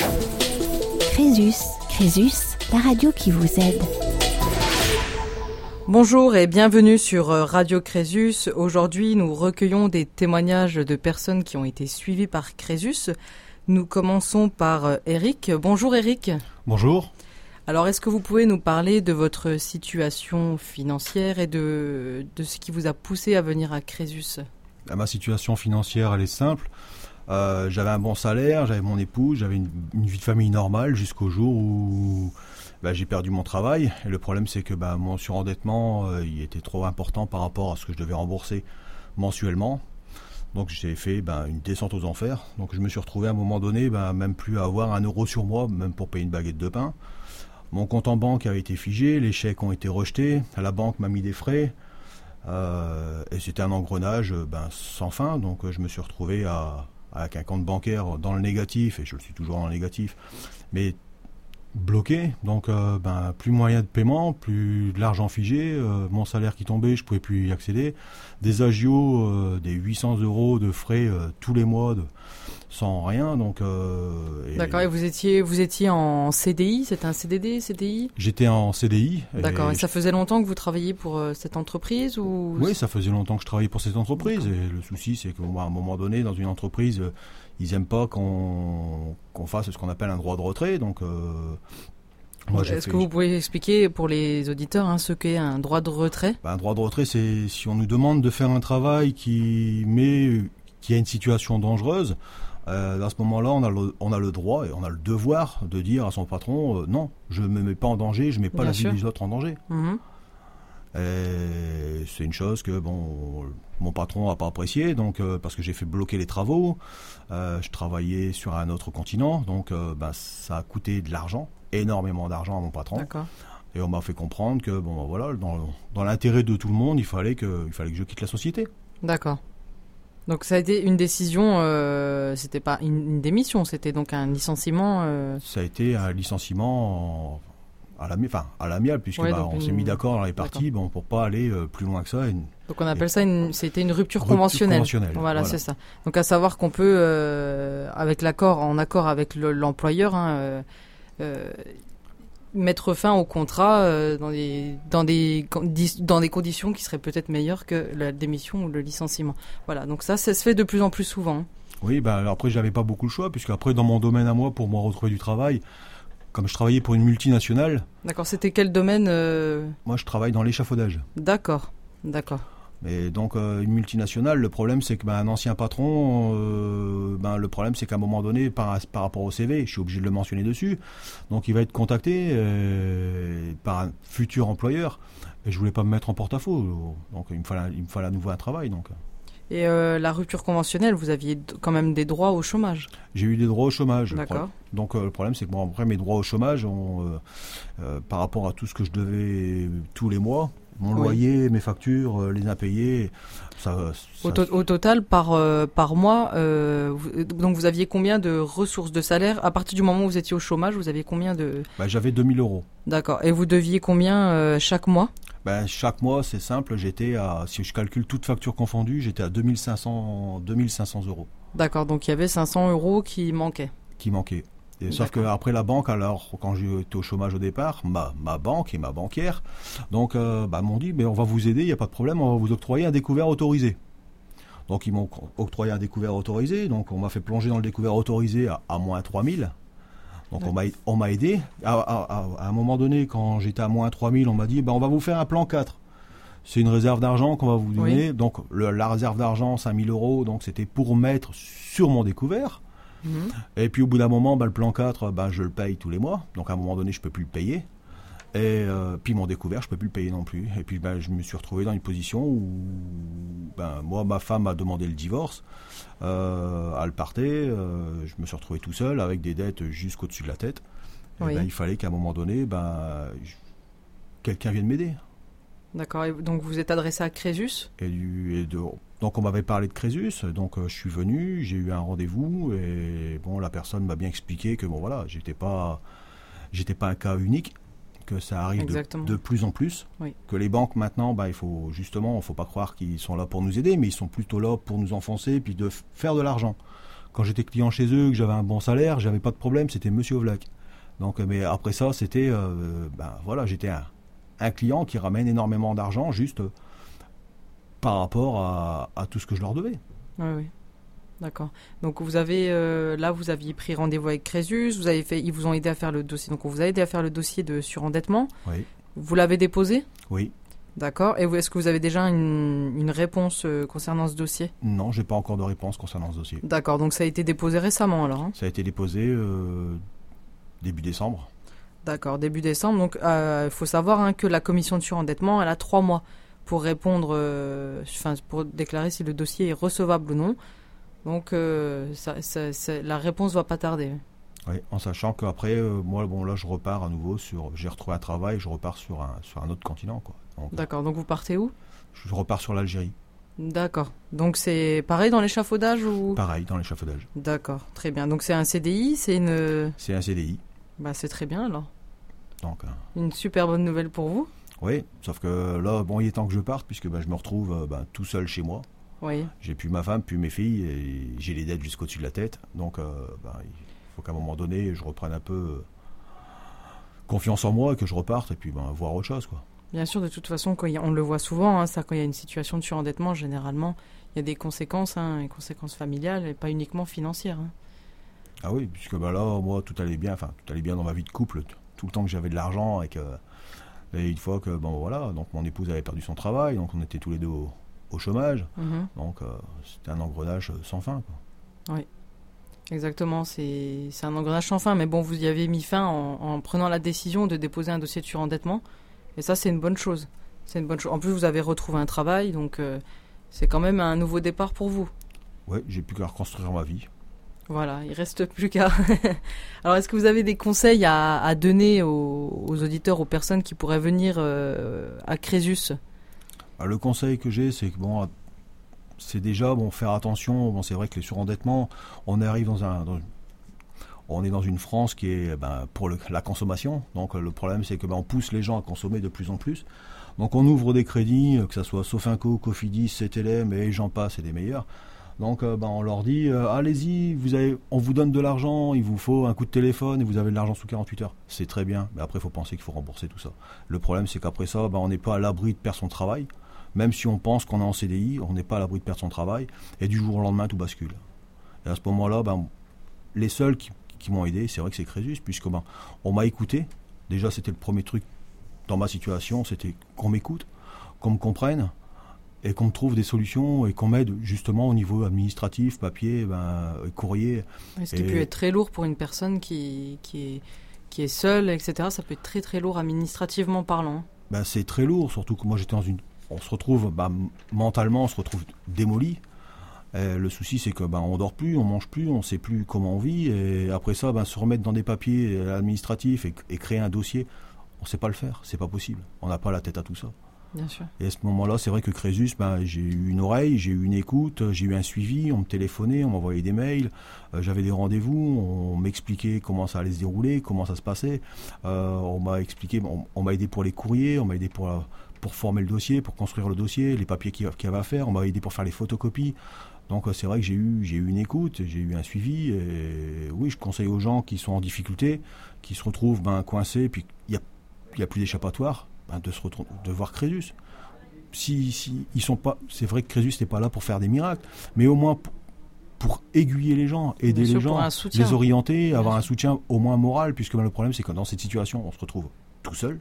Crésus, Crésus, la radio qui vous aide. Bonjour et bienvenue sur euh, Radio Crésus. Aujourd'hui, nous recueillons des témoignages de personnes qui ont été suivies par Crésus. Nous commençons par euh, Eric. Bonjour Eric. Bonjour. Alors, est-ce que vous pouvez nous parler de votre situation financière et de, de ce qui vous a poussé à venir à Crésus? Ah, Ma situation financière, elle est simple. Euh, j'avais un bon salaire, j'avais mon épouse, j'avais une, vie de famille normale jusqu'au jour où bah, j'ai perdu mon travail. Et le problème, c'est que bah, mon surendettement, euh, il était trop important par rapport à ce que je devais rembourser mensuellement. Donc j'ai fait bah, une descente aux enfers. Donc je me suis retrouvé à un moment donné, même plus à avoir un euro sur moi, même pour payer une baguette de pain. Mon compte en banque a été figé, les chèques ont été rejetés, la banque m'a mis des frais. Euh, et c'était un engrenage sans fin, donc je me suis retrouvé avec un compte bancaire dans le négatif, et je le suis toujours dans le négatif, mais bloqué, donc euh, ben, plus moyen de paiement, plus de l'argent figé, euh, mon salaire qui tombait, je pouvais plus y accéder, des agios, des 800 euros de frais tous les mois, de, sans rien. Donc, euh, D'accord. Et vous étiez, vous étiez en CDI C'était un CDD, CDI J'étais en CDI. D'accord. Et, ça faisait longtemps que vous travailliez pour euh, cette entreprise ou Oui, ça faisait longtemps que je travaillais pour cette entreprise. Et le souci, c'est qu'à un moment donné, dans une entreprise, euh, ils n'aiment pas qu'on fasse ce qu'on appelle un droit de retrait. Donc, est-ce que vous pouvez expliquer pour les auditeurs hein, ce qu'est un droit de retrait? Ben, Un droit de retrait, c'est si on nous demande de faire un travail qui met, qui a une situation dangereuse, euh, à ce moment-là, on, a le, on a le droit et on a le devoir de dire à son patron euh, non, je ne me mets pas en danger, je ne mets pas la vie des autres en danger. Mhm. C'est une chose que bon, mon patron n'a pas apprécié, donc euh, parce que j'ai fait bloquer les travaux. je travaillais sur un autre continent, donc ben, ça a coûté de l'argent, énormément d'argent à mon patron. Et on m'a fait comprendre que bon, ben, voilà, dans, dans l'intérêt de tout le monde, il fallait que, il fallait que je quitte la société. D'accord. Donc ça a été une décision, euh, c'était pas une, démission, c'était donc un licenciement. Euh. Ça a été un licenciement à la, enfin, à l'amiable puisque bah, on s'est mis d'accord dans les parties, bon pour pas aller euh, plus loin que ça. donc on appelle ça une, c'était une rupture, conventionnelle. Voilà, c'est ça. Donc à savoir qu'on peut, avec l'accord, en accord avec l'employeur. Hein, mettre fin au contrat euh, dans, des, dans, des, dans des conditions qui seraient peut-être meilleures que la démission ou le licenciement. Voilà, donc ça, ça se fait de plus en plus souvent. Oui, bah, après, j'avais pas beaucoup le choix, puisque après, dans mon domaine à moi, pour moi retrouver du travail, comme je travaillais pour une multinationale. D'accord, c'était quel domaine euh Moi, je travaille dans l'échafaudage. D'accord, d'accord. Mais donc euh, une multinationale, le problème c'est que ben, un ancien patron, euh, ben, le problème c'est qu'à un moment donné, par, par rapport au CV, je suis obligé de le mentionner dessus, donc il va être contacté euh, par un futur employeur, et je voulais pas me mettre en porte-à-faux, donc il me fallait, il me fallait à nouveau un travail. Donc. Et la rupture conventionnelle, vous aviez quand même des droits au chômage? J'ai eu des droits au chômage. D'accord. Donc le problème c'est que bon, après mes droits au chômage, par rapport à tout ce que je devais tous les mois, mon loyer, mes factures, euh, les impayés. Ça, Au, total, par, euh, par mois, euh, donc vous aviez combien de ressources de salaire À partir du moment où vous étiez au chômage, vous aviez combien de... Bah, J'avais 2000 euros. D'accord. Et vous deviez combien chaque mois ben, Chaque mois, c'est simple, j'étais à, si je calcule toutes factures confondues, j'étais à 2500, 2500 euros. D'accord, donc il y avait 500 euros qui manquaient. Qui manquaient sauf qu'après la banque, alors quand j'étais au chômage au départ, ma, ma banque et ma banquière, donc euh, bah, m'ont dit, mais on va vous aider, il n'y a pas de problème, on va vous octroyer un découvert autorisé. Donc ils m'ont octroyé un découvert autorisé, donc on m'a fait plonger dans le découvert autorisé à, à moins 3000. Donc on m'a aidé. À, un moment donné, quand j'étais à moins 3000, on m'a dit, bah, on va vous faire un plan 4 c'est une réserve d'argent qu'on va vous donner. Donc la réserve d'argent, 5000 euros, donc c'était pour mettre sur mon découvert. Et puis au bout d'un moment, bah, le plan 4, bah, je le paye tous les mois. Donc à un moment donné, je peux plus le payer. Et euh, puis mon découvert, je peux plus le payer non plus. Et puis bah, je me suis retrouvé dans une position où ben, moi, ma femme a demandé le divorce. Euh, elle partait. Euh, je me suis retrouvé tout seul avec des dettes jusqu'au-dessus de la tête. Et ben, il fallait qu'à un moment donné, ben, quelqu'un vienne m'aider. D'accord. Donc vous êtes adressé à Crésus? Et, et de, donc on m'avait parlé de Crésus, donc euh, je suis venu, j'ai eu un rendez-vous et bon la personne m'a bien expliqué que bon voilà j'étais pas j'étais pas un cas unique, que ça arrive de, plus en plus, que les banques maintenant bah il faut justement il faut pas croire qu'ils sont là pour nous aider, mais ils sont plutôt là pour nous enfoncer et puis de faire de l'argent. quand j'étais client chez eux, que j'avais un bon salaire, j'avais pas de problème, c'était Monsieur Ovlac. Donc, mais après ça, c'était, ben voilà, j'étais un, un, client qui ramène énormément d'argent juste par rapport à, à, tout ce que je leur devais. Oui, oui. D'accord. Donc vous avez là vous aviez pris rendez-vous avec Crésus, vous avez fait, ils vous ont aidé à faire le dossier. Donc on vous a aidé à faire le dossier de surendettement. Oui. Vous l'avez déposé? Oui. D'accord. Et est-ce que vous avez déjà une, une réponse concernant ce dossier? Non, j'ai pas encore de réponse concernant ce dossier. D'accord. Donc ça a été déposé récemment alors hein? Ça a été déposé euh, début décembre. D'accord, début décembre. Donc il euh, faut savoir hein, que la commission de surendettement, elle a trois mois pour répondre, euh, enfin pour déclarer si le dossier est recevable ou non. Donc ça, ça, ça, la réponse va pas tarder. Oui, en sachant qu'après, euh, moi, bon, là, je repars à nouveau sur. J'ai retrouvé un travail, je repars sur un, sur un autre continent, quoi. D'accord, donc vous partez où? Je repars sur l'Algérie. D'accord. Donc c'est pareil dans l'échafaudage ou? Pareil dans l'échafaudage. D'accord, très bien. Donc c'est un CDI, c'est une. C'est un CDI. Bah c'est très bien alors. Donc. Euh... Une super bonne nouvelle pour vous. Oui, sauf que là, bon, il est temps que je parte puisque bah, je me retrouve euh, bah, tout seul chez moi. Oui. J'ai plus ma femme, plus mes filles, et j'ai les dettes jusqu'au-dessus de la tête. Donc, euh, bah, il faut qu'à un moment donné, je reprenne un peu euh, confiance en moi, que je reparte et puis ben, voir autre chose. Quoi. Bien sûr, de toute façon, quand on le voit souvent, hein, ça, quand il y a une situation de surendettement, généralement, il y a des conséquences, hein, des conséquences familiales et pas uniquement financières. Hein. Ah oui, puisque ben là, moi, tout allait bien, enfin, tout allait bien dans ma vie de couple, tout le temps que j'avais de l'argent et que. Et une fois que, bon voilà, donc mon épouse avait perdu son travail, donc on était tous les deux au, au chômage, Mhm. donc euh, c'était un engrenage sans fin. Quoi. Oui. Exactement, c'est un engrenage sans fin, mais bon, vous y avez mis fin en, en prenant la décision de déposer un dossier de surendettement, et ça, c'est une bonne chose. C'est une bonne chose. En plus, vous avez retrouvé un travail, donc euh, c'est quand même un nouveau départ pour vous. Ouais, j'ai plus qu'à reconstruire ma vie. Voilà, il reste plus qu'à. Alors, est-ce que vous avez des conseils à, donner aux, auditeurs, aux personnes qui pourraient venir euh, à Crésus? Ah, Le conseil que j'ai, c'est que bon, c'est déjà bon faire attention. Bon, c'est vrai que les surendettements, on arrive dans un, on est dans une France qui est ben, pour la consommation. Donc le problème, c'est que ben, on pousse les gens à consommer de plus en plus. Donc on ouvre des crédits, que ce soit Sofinco, Cofidis, CTLM et j'en passe, et des meilleurs. Donc euh, ben, on leur dit euh, allez-y, vous on vous donne de l'argent, il vous faut un coup de téléphone et vous avez de l'argent sous 48 heures. C'est très bien, mais après il faut penser qu'il faut rembourser tout ça. Le problème c'est qu'après ça, ben, on n'est pas à l'abri de perdre son travail. Même si on pense qu'on est en CDI, on n'est pas à l'abri de perdre son travail et du jour au lendemain tout bascule. Et à ce moment-là, ben, les seuls qui, m'ont aidé, c'est vrai que c'est Crésus, puisque on m'a écouté. Déjà c'était le premier truc dans ma situation, c'était qu'on m'écoute, qu'on me comprenne et qu'on trouve des solutions et qu'on m'aide justement au niveau administratif, papier, ben, courrier. Ce qui et... peut être très lourd pour une personne qui, qui, est, qui est seule, etc. Ça peut être très très lourd administrativement parlant. Ben, c'est très lourd, surtout que moi j'étais dans une... On se retrouve, ben, mentalement, on se retrouve démoli. Et le souci, c'est que ben on dort plus, on mange plus, on sait plus comment on vit, et après ça, ben, se remettre dans des papiers administratifs et, et créer un dossier, on sait pas le faire, c'est pas possible. On n'a pas la tête à tout ça. Et à ce moment-là, c'est vrai que Crésus, ben, j'ai eu une oreille, j'ai eu une écoute, j'ai eu un suivi, on me téléphonait, on m'envoyait des mails, euh, j'avais des rendez-vous, on m'expliquait comment ça allait se dérouler, comment ça se passait. Euh, on m'a expliqué, on, m'a aidé pour les courriers, on m'a aidé pour, pour former le dossier, pour construire le dossier, les papiers qu'il y avait à faire, on m'a aidé pour faire les photocopies. Donc c'est vrai que j'ai eu, j'ai eu une écoute, j'ai eu un suivi. Et oui, je conseille aux gens qui sont en difficulté, qui se retrouvent ben, coincés, puis il n'y y a plus d'échappatoire, ben, de, se de voir Crésus. Si, si ils sont pas, c'est vrai que Crésus n'est pas là pour faire des miracles, mais au moins pour, pour aiguiller les gens, aider les gens, les orienter, Bien avoir sûr. un soutien au moins moral, puisque ben, le problème c'est que dans cette situation, on se retrouve tout seul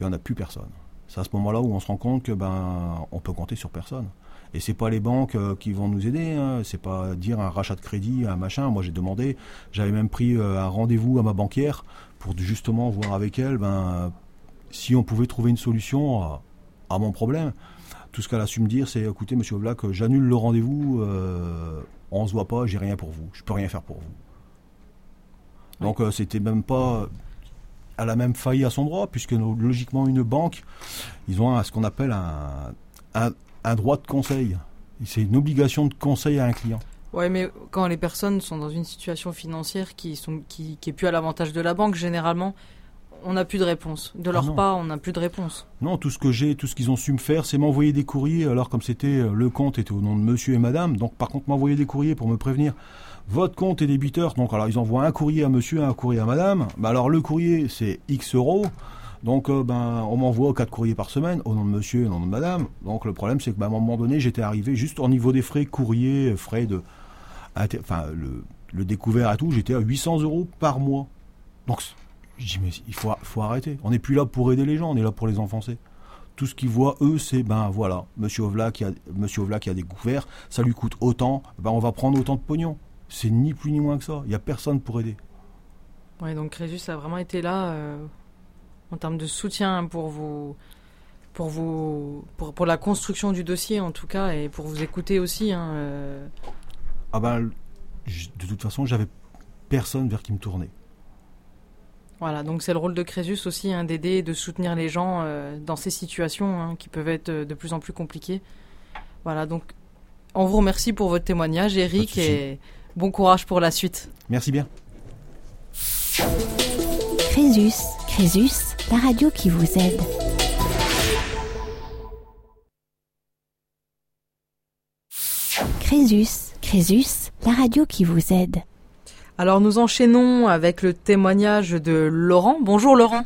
et on n'a plus personne. C'est à ce moment-là où on se rend compte que ben on peut compter sur personne. Et c'est pas les banques euh, qui vont nous aider, hein. c'est pas dire un rachat de crédit, un machin. Moi j'ai demandé, j'avais même pris euh, un rendez-vous à ma banquière pour justement voir avec elle ben, si on pouvait trouver une solution à, à mon problème. Tout ce qu'elle a su me dire, c'est écoutez, monsieur Black, j'annule le rendez-vous, euh, on se voit pas, j'ai rien pour vous, je peux rien faire pour vous. Donc euh, c'était même pas elle a même failli à son droit, puisque logiquement une banque, ils ont un, ce qu'on appelle un, un, un, droit de conseil. C'est une obligation de conseil à un client. Ouais, mais quand les personnes sont dans une situation financière qui sont qui, qui est plus à l'avantage de la banque, généralement, on n'a plus de réponse. De leur Ah non. part, on n'a plus de réponse. Non, tout ce que j'ai, tout ce qu'ils ont su me faire, c'est m'envoyer des courriers. Alors comme c'était euh, le compte était au nom de Monsieur et Madame, donc par contre m'envoyer des courriers pour me prévenir. Votre compte est débiteur, donc alors ils envoient un courrier à Monsieur, un courrier à Madame. Bah alors le courrier c'est X euros, donc euh, ben on m'envoie quatre courriers par semaine au nom de Monsieur et au nom de Madame. Donc le problème c'est que ben, à un moment donné j'étais arrivé juste au niveau des frais courrier, frais de, enfin le, le découvert et tout, j'étais à 800 euros par mois. Donc je dis mais il faut, faut arrêter. On n'est plus là pour aider les gens, on est là pour les enfoncer. Tout ce qu'ils voient eux, c'est ben voilà, Monsieur Ovla qui a Monsieur Ovla qui a découvert, ça lui coûte autant, ben on va prendre autant de pognon. C'est ni plus ni moins que ça. Il y a personne pour aider. Ouais, donc Crésus a vraiment été là euh, en termes de soutien pour vous, pour vous, pour, pour la construction du dossier en tout cas et pour vous écouter aussi. hein, euh. Ah ben de toute façon, j'avais personne vers qui me tourner. Voilà, donc c'est le rôle de Crésus aussi hein, d'aider et de soutenir les gens euh, dans ces situations hein, qui peuvent être euh, de plus en plus compliquées. Voilà, donc on vous remercie pour votre témoignage, Eric, et bon courage pour la suite. Merci bien. Crésus, Crésus, la radio qui vous aide. Crésus, Crésus, la radio qui vous aide. Alors nous enchaînons avec le témoignage de Laurent. Bonjour Laurent.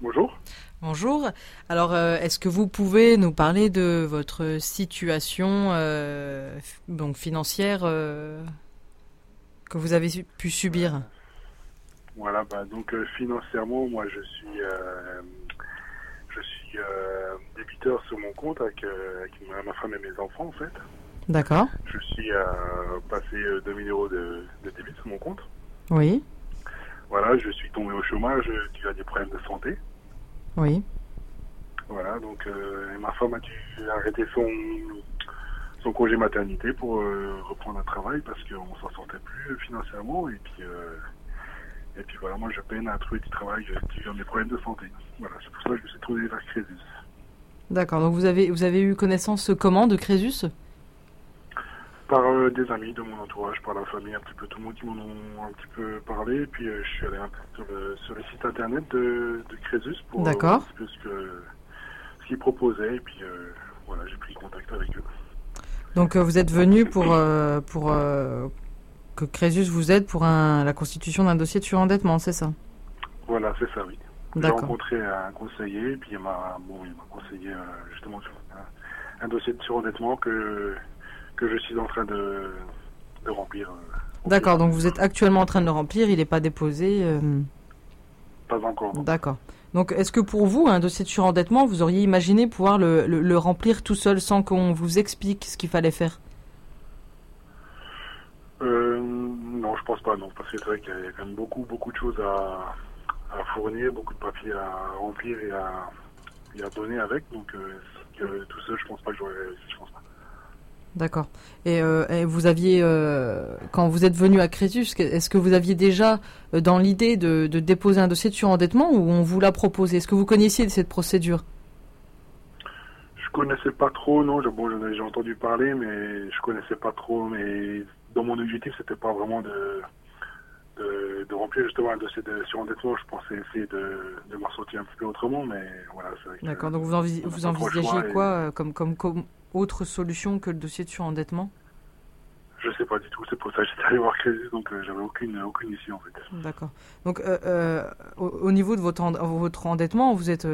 Bonjour. Bonjour. Alors, euh, est-ce que vous pouvez nous parler de votre situation euh, donc financière euh, que vous avez pu subir? Voilà, bah, donc euh, financièrement, moi je suis, je suis débiteur sur mon compte avec, ma femme et mes enfants en fait. D'accord. Je suis euh, passé euh, 2000 euros de, de débit sur mon compte. Oui. Voilà, je suis tombé au chômage euh, dû à des problèmes de santé. Oui. Voilà, donc euh, ma femme a dû arrêter son, son congé maternité pour euh, reprendre un travail parce qu'on s'en sortait plus financièrement et puis euh, et puis voilà, moi je peine à trouver du travail dû à mes problèmes de santé. Voilà, c'est pour ça que je me suis trouvé vers Crésus. D'accord. Donc vous avez vous avez eu connaissance comment de Crésus? Par euh, des amis de mon entourage, par la famille, un petit peu tout le monde qui m'en ont un petit peu parlé. Et puis euh, je suis allé un peu sur le, sur le site internet de, de Crésus pour euh, D'accord. voir un petit peu ce que ce qu'ils proposaient. Et puis euh, voilà, j'ai pris contact avec eux. Donc vous êtes venu pour pour que Crésus vous aide pour un, la constitution d'un dossier de surendettement, c'est ça? Voilà, c'est ça, oui. J'ai rencontré un conseiller, et puis il m'a bon, il m'a conseillé justement sur un, un dossier de surendettement que, que je suis en train de, de remplir. euh, D'accord. Donc vous êtes actuellement en train de le remplir. Il n'est pas déposé. euh. Pas encore. D'accord. Donc, est-ce que pour vous, un dossier de surendettement, vous auriez imaginé pouvoir le, le- le remplir tout seul sans qu'on vous explique ce qu'il fallait faire? Euh, non, je pense pas, non. Parce que c'est vrai qu'il y a quand même beaucoup, beaucoup de choses à, à fournir, beaucoup de papiers à remplir et à, et à donner avec. Donc, euh, tout seul, je pense pas que j'aurais réussi. Je pense pas. D'accord. Et, euh, et vous aviez, euh, quand vous êtes venu à Crésus, est-ce que vous aviez déjà euh, dans l'idée de, de déposer un dossier de surendettement ou on vous l'a proposé? Est-ce que vous connaissiez cette procédure? Je connaissais pas trop, non. Bon, j'en ai- j'ai entendu parler, mais je connaissais pas trop. Mais dans mon objectif, c'était pas vraiment de, de, de remplir justement un dossier de surendettement. Je pensais essayer de, de m'en sortir un petit peu autrement, mais voilà, c'est vrai que- D'accord. Donc vous, n'a vous envisagez et- quoi comme, comme, comme autre solution que le dossier de surendettement? Je sais pas du tout. C'est pour ça que j'étais allé voir Crésus, donc euh, j'avais aucune, aucune issue en fait. D'accord. Donc, euh, euh, au, au niveau de votre, votre endettement, vous êtes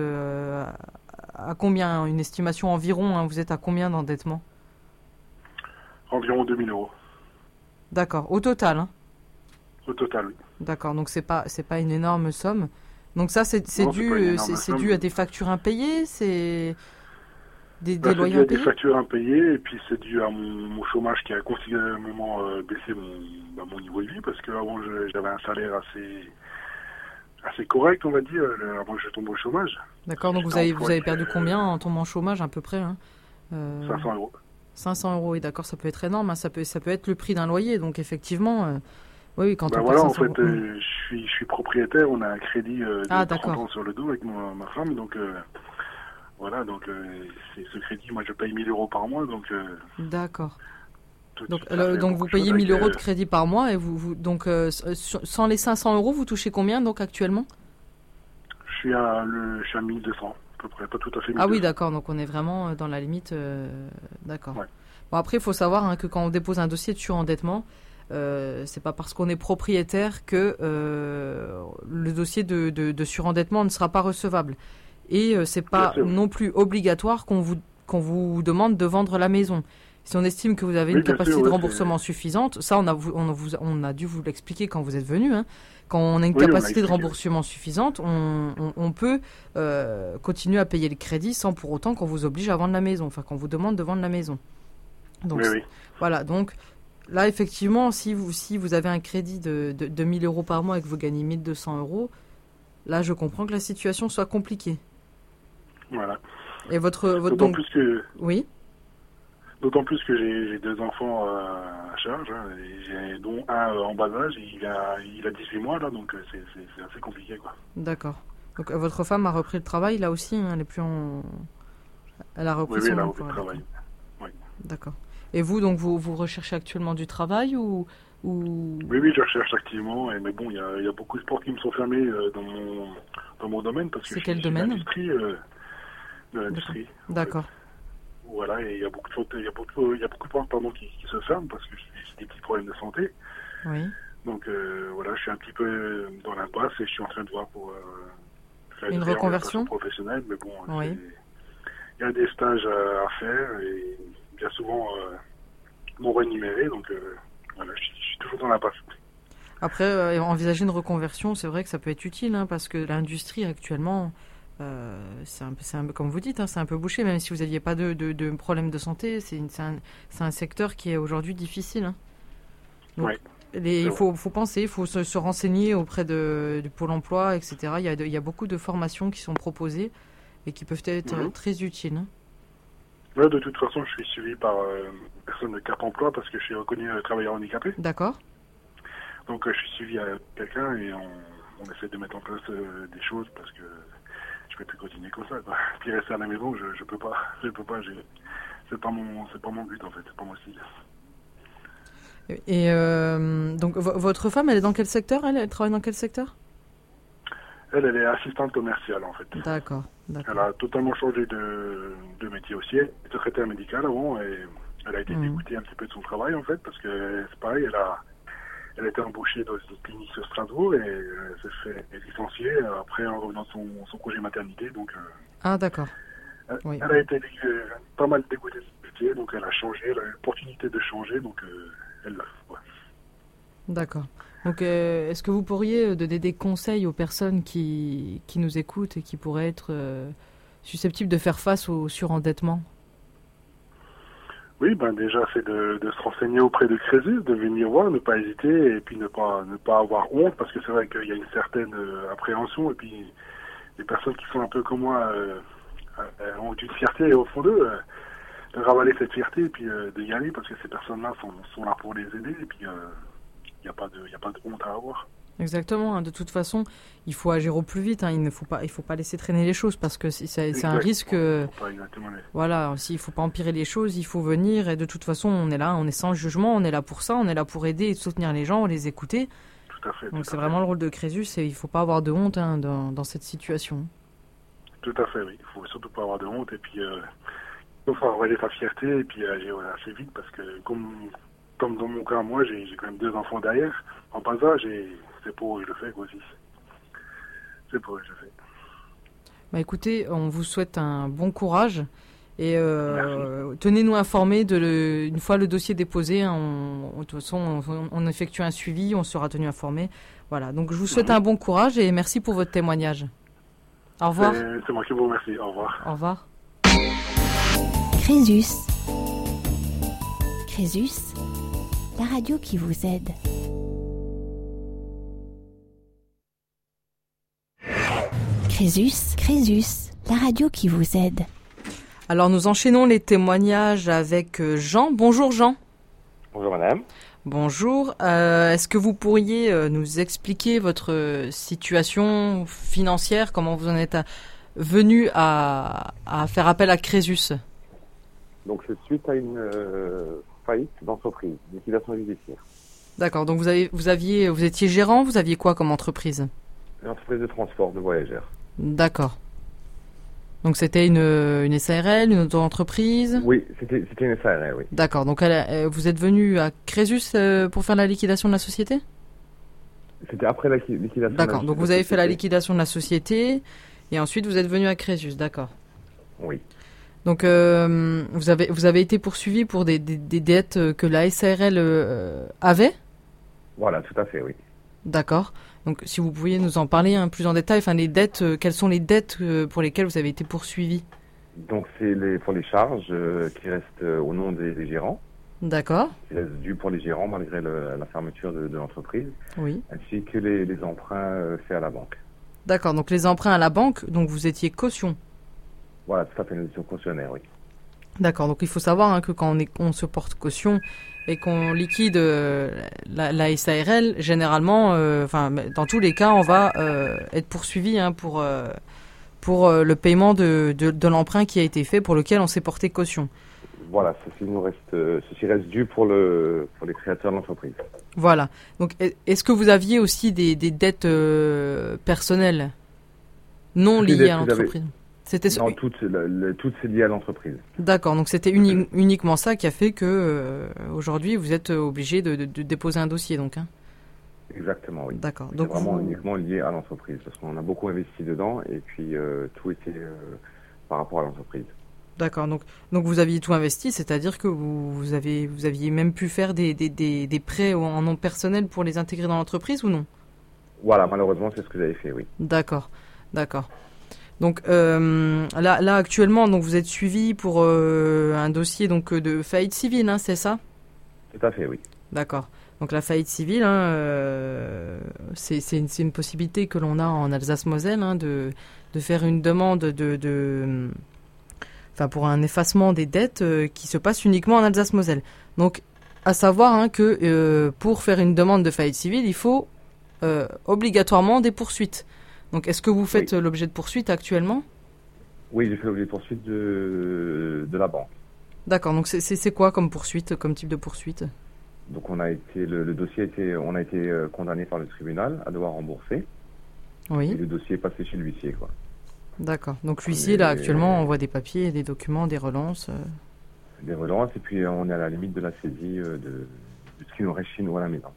à combien? Une estimation environ, hein, vous êtes à combien d'endettement? Environ 2000 euros D'accord. Au total, hein? Au total, oui. D'accord. Donc, c'est pas, c'est pas une énorme somme. Donc, ça, c'est dû, c'est dû à des factures impayées C'est des, Bah, des c'est loyers dû à des factures impayées et puis c'est dû à mon, mon chômage qui a considérablement euh, baissé mon, bah, mon niveau de vie parce qu'avant j'avais un salaire assez assez correct on va dire avant que je tombe au chômage D'accord. Donc, vous avez, vous avez perdu combien en tombant au chômage à peu près hein Euh, 500 euros 500 euros, oui, d'accord, ça peut être énorme, hein, ça, peut, ça peut être le prix d'un loyer, donc effectivement, euh, oui, oui, quand bah on voilà en 500 fait euros- euh, je suis je suis propriétaire on a un crédit euh, de Ah, 30 d'accord. ans sur le dos avec ma, ma femme donc euh, voilà donc euh, c'est ce crédit moi je paye 1000 euros par mois donc euh, D'accord. Donc, euh, donc vous payez avec, 1000 euros euh, de crédit par mois et vous, vous donc euh, sur- sans les 500 euros, vous touchez combien donc actuellement? Suis à, le, je suis à 1200, à peu près, pas tout à fait 1200. Ah oui, d'accord, donc on est vraiment dans la limite. euh, d'accord. Bon, après, il faut savoir hein, que quand on dépose un dossier de surendettement, euh, c'est pas parce qu'on est propriétaire que euh, le dossier de, de- de surendettement ne sera pas recevable. Et euh, c'est pas non plus obligatoire qu'on vous, qu'on vous demande de vendre la maison. Si on estime que vous avez Oui, une capacité sûr, de remboursement suffisante, ça on a, on, a vous- on a dû vous l'expliquer quand vous êtes venu. hein. Quand on a une Oui, capacité de remboursement suffisante, on, on- on peut euh, continuer à payer le crédit sans pour autant qu'on vous oblige à vendre la maison, enfin qu'on vous demande de vendre la maison. Donc, voilà, donc là, effectivement, si vous, si vous avez un crédit de, de, de 1000 euros par mois et que vous gagnez 1200 euros, là, je comprends que la situation soit compliquée. Voilà. Et votre. votre D'autant donc, plus que, Oui, d'autant plus que j'ai deux enfants euh, à charge, hein, et j'ai- dont un euh, en bas âge, il a, il a 18 mois, là, donc euh, c'est assez compliqué, quoi. d'accord. Donc, votre femme a repris le travail, là aussi, hein, elle est plus en. Elle a repris Oui, oui, son elle a repris le travail. d'accord. D'accord. Et vous, donc, vous, vous recherchez actuellement du travail ou. ou... Oui, oui, je recherche activement, et, mais bon, il y a, y a beaucoup de sports qui me sont fermés euh, dans, mon, dans mon domaine, parce que C'est quel domaine? De l'industrie. D'accord. Voilà, et il y a beaucoup de il y a beaucoup, il y a beaucoup de portes pardon, qui, qui se ferment parce que j'ai des petits problèmes de santé. Oui. Donc euh, voilà, je suis un petit peu dans l'impasse et je suis en train de voir pour euh, faire Une reconversion professionnelle. Mais bon, Oui. il y a des stages à, à faire et bien souvent euh, non rémunérés. Donc euh, voilà, je, suis- je suis toujours dans l'impasse. Après, euh, envisager une reconversion, c'est vrai que ça peut être utile, hein, parce que l'industrie actuellement, euh, c'est un, un peu comme vous dites, hein, c'est un peu bouché, même si vous n'aviez pas de, de, de problème de santé, c'est un, secteur qui est aujourd'hui difficile. hein. Donc, Ouais, les- il faut, faut penser, il faut se, se renseigner auprès de, du Pôle emploi, etc. Il y, a de- il y a beaucoup de formations qui sont proposées et qui peuvent être euh, Mhm. très utiles. hein. De toute façon, je suis suivi par euh, une personne de Cap Emploi parce que je suis reconnu euh, travailleur handicapé. D'accord Donc euh, je suis suivi à quelqu'un et on, on essaie de mettre en place des choses parce que je peux plus continuer comme ça. Quoi. Puis rester à la maison, je, je peux pas, je peux pas. C'est pas mon, c'est pas mon but en fait, c'est pas mon style. Et euh, donc, vo- votre femme, elle est dans quel secteur elle, elle travaille dans quel secteur? Elle, elle est assistante commerciale en fait. D'accord. Elle a totalement changé de, de métier aussi. Elle était secrétaire médicale avant et elle a été Mhm. dégoûtée un petit peu de son travail en fait parce que c'est pareil, elle a, elle a été embauchée dans une clinique sur Strasbourg et euh, elle s'est fait licencier euh, après en revenant de son, son congé maternité. Donc euh, Ah, d'accord. Elle, Oui. elle a été euh, pas mal dégoûtée de ce métier, donc elle a changé, elle a eu l'opportunité de changer, donc euh, elle l'a ouais. D'accord. Donc, euh, est-ce que vous pourriez donner des conseils aux personnes qui, qui nous écoutent et qui pourraient être susceptibles de faire face au surendettement? Oui, ben déjà c'est de, se renseigner auprès de Crésus, de venir voir, ne pas hésiter et puis ne pas ne pas avoir honte parce que c'est vrai qu'il y a une certaine euh, appréhension et puis les personnes qui sont un peu comme moi euh, euh, ont une fierté au fond d'eux, de ravaler cette fierté et puis de y aller parce que ces personnes-là sont, sont là pour les aider et puis il n'y a pas de y a pas de honte à avoir. Exactement. hein. De toute façon, il faut agir au plus vite. hein. Il ne faut pas, il faut pas laisser traîner les choses parce que c'est un risque. euh, Voilà, s'il faut pas empirer les choses, il faut venir et de toute façon, on est là, on est sans jugement, on est là pour ça, on est là pour aider et soutenir les gens, les écouter. Tout à fait. Donc c'est vraiment le rôle de Crésus et il faut pas avoir de honte hein, dans, dans cette situation. Tout à fait, oui. Il faut surtout pas avoir de honte et puis euh, il faut ravaler sa fierté et puis agir assez vite parce que comme comme dans mon cas, moi, j'ai j'ai quand même deux enfants derrière en bas âge et c'est pour eux que je le fais quoi, aussi. C'est pour eux que je le fais. Bah écoutez, on vous souhaite un bon courage et euh, tenez-nous informés de le, une fois le dossier déposé. hein, on, de toute façon, on, on effectue un suivi, on sera tenu informé. Voilà. Donc je vous souhaite un bon courage et merci pour votre témoignage. Au revoir. C'est- C'est moi qui vous remercie. Au revoir. Au revoir. Crésus. Crésus, la radio qui vous aide. Crésus, Crésus, la radio qui vous aide. Alors nous enchaînons les témoignages avec euh, Jean. Bonjour Jean. Bonjour madame. Bonjour. Euh, Est-ce que vous pourriez euh, nous expliquer votre situation financière, comment vous en êtes à- venu à, à faire appel à Crésus? Donc c'est suite à une euh, faillite d'entreprise, liquidation judiciaire. D'accord. Donc vous avez, vous aviez, vous étiez gérant? Vous aviez quoi comme entreprise? Une entreprise de transport de voyageurs. D'accord. Donc c'était une, une SARL, une auto-entreprise? Oui, c'était une SARL, oui. D'accord. Donc elle a- euh, vous êtes venu à Crésus euh, pour faire la liquidation de la société? C'était après la qui- liquidation. de la D'accord. Donc vous avez fait la liquidation de la société et ensuite vous êtes venu à Crésus. D'accord. Oui. Donc euh, vous avez vous avez été poursuivi pour des, des, des dettes que la SARL euh, avait? Voilà, tout à fait, oui. D'accord. Donc si vous pouviez nous en parler un plus en détail, enfin les dettes, euh, quelles sont les dettes euh, pour lesquelles vous avez été poursuivi Donc c'est les pour les charges euh, qui restent au nom des, des gérants, D'accord. qui restent dues pour les gérants malgré le- la fermeture de, de l'entreprise, Oui. ainsi que les, les emprunts euh, faits à la banque. D'accord. Donc les emprunts à la banque, donc vous étiez caution. Voilà, tout à fait, une édition cautionnaire, oui. D'accord. Donc il faut savoir hein, que quand on, est, on se porte caution et qu'on liquide euh, la, la SARL, généralement, euh, enfin dans tous les cas, on va euh, être poursuivi hein, pour pour le paiement de, de, de l'emprunt qui a été fait pour lequel on s'est porté caution. Voilà, ceci nous reste, ceci reste dû pour le pour les créateurs de l'entreprise. Voilà. Donc, est- est-ce que vous aviez aussi des, des dettes euh, personnelles non liées à l'entreprise? C'était Non, le- toutes c'est lié à l'entreprise. d'accord. Donc, c'était uni- uniquement ça qui a fait que euh, aujourd'hui vous êtes obligé de, de- de déposer un dossier. Donc, hein. Exactement, oui. d'accord. C'est Donc, vraiment vous- uniquement lié à l'entreprise, parce qu'on a beaucoup investi dedans, et puis euh, tout était euh, par rapport à l'entreprise. d'accord. Donc, donc vous aviez tout investi, c'est-à-dire que vous, vous avez vous aviez même pu faire des, des, des, des prêts en nom personnel pour les intégrer dans l'entreprise ou non? Voilà, malheureusement, c'est ce que j'avais fait, oui. D'accord, d'accord. Donc euh, là, là actuellement, donc vous êtes suivi pour euh, un dossier donc de faillite civile, hein, c'est ça? Tout à fait, oui. D'accord. Donc la faillite civile, hein, euh, c'est une, possibilité que l'on a en Alsace-Moselle hein, de, de faire une demande de, de enfin pour un effacement des dettes qui se passe uniquement en Alsace-Moselle. Donc à savoir hein, que pour faire une demande de faillite civile, il faut obligatoirement des poursuites. Donc est-ce que vous faites euh, l'objet de poursuites actuellement? Oui, j'ai fait l'objet de poursuite de, de la banque. D'accord. Donc c'est- quoi comme poursuite, comme type de poursuite? Donc on a été, le, le dossier a été, on a été euh, condamné par le tribunal à devoir rembourser, et Oui. le dossier est passé chez l'huissier, quoi. D'accord. Donc l'huissier, là, actuellement, envoie des papiers, des documents, des relances. euh. Des relances, et puis euh, on est à la limite de la saisie euh, de, de ce qui nous reste chez nous à la maison.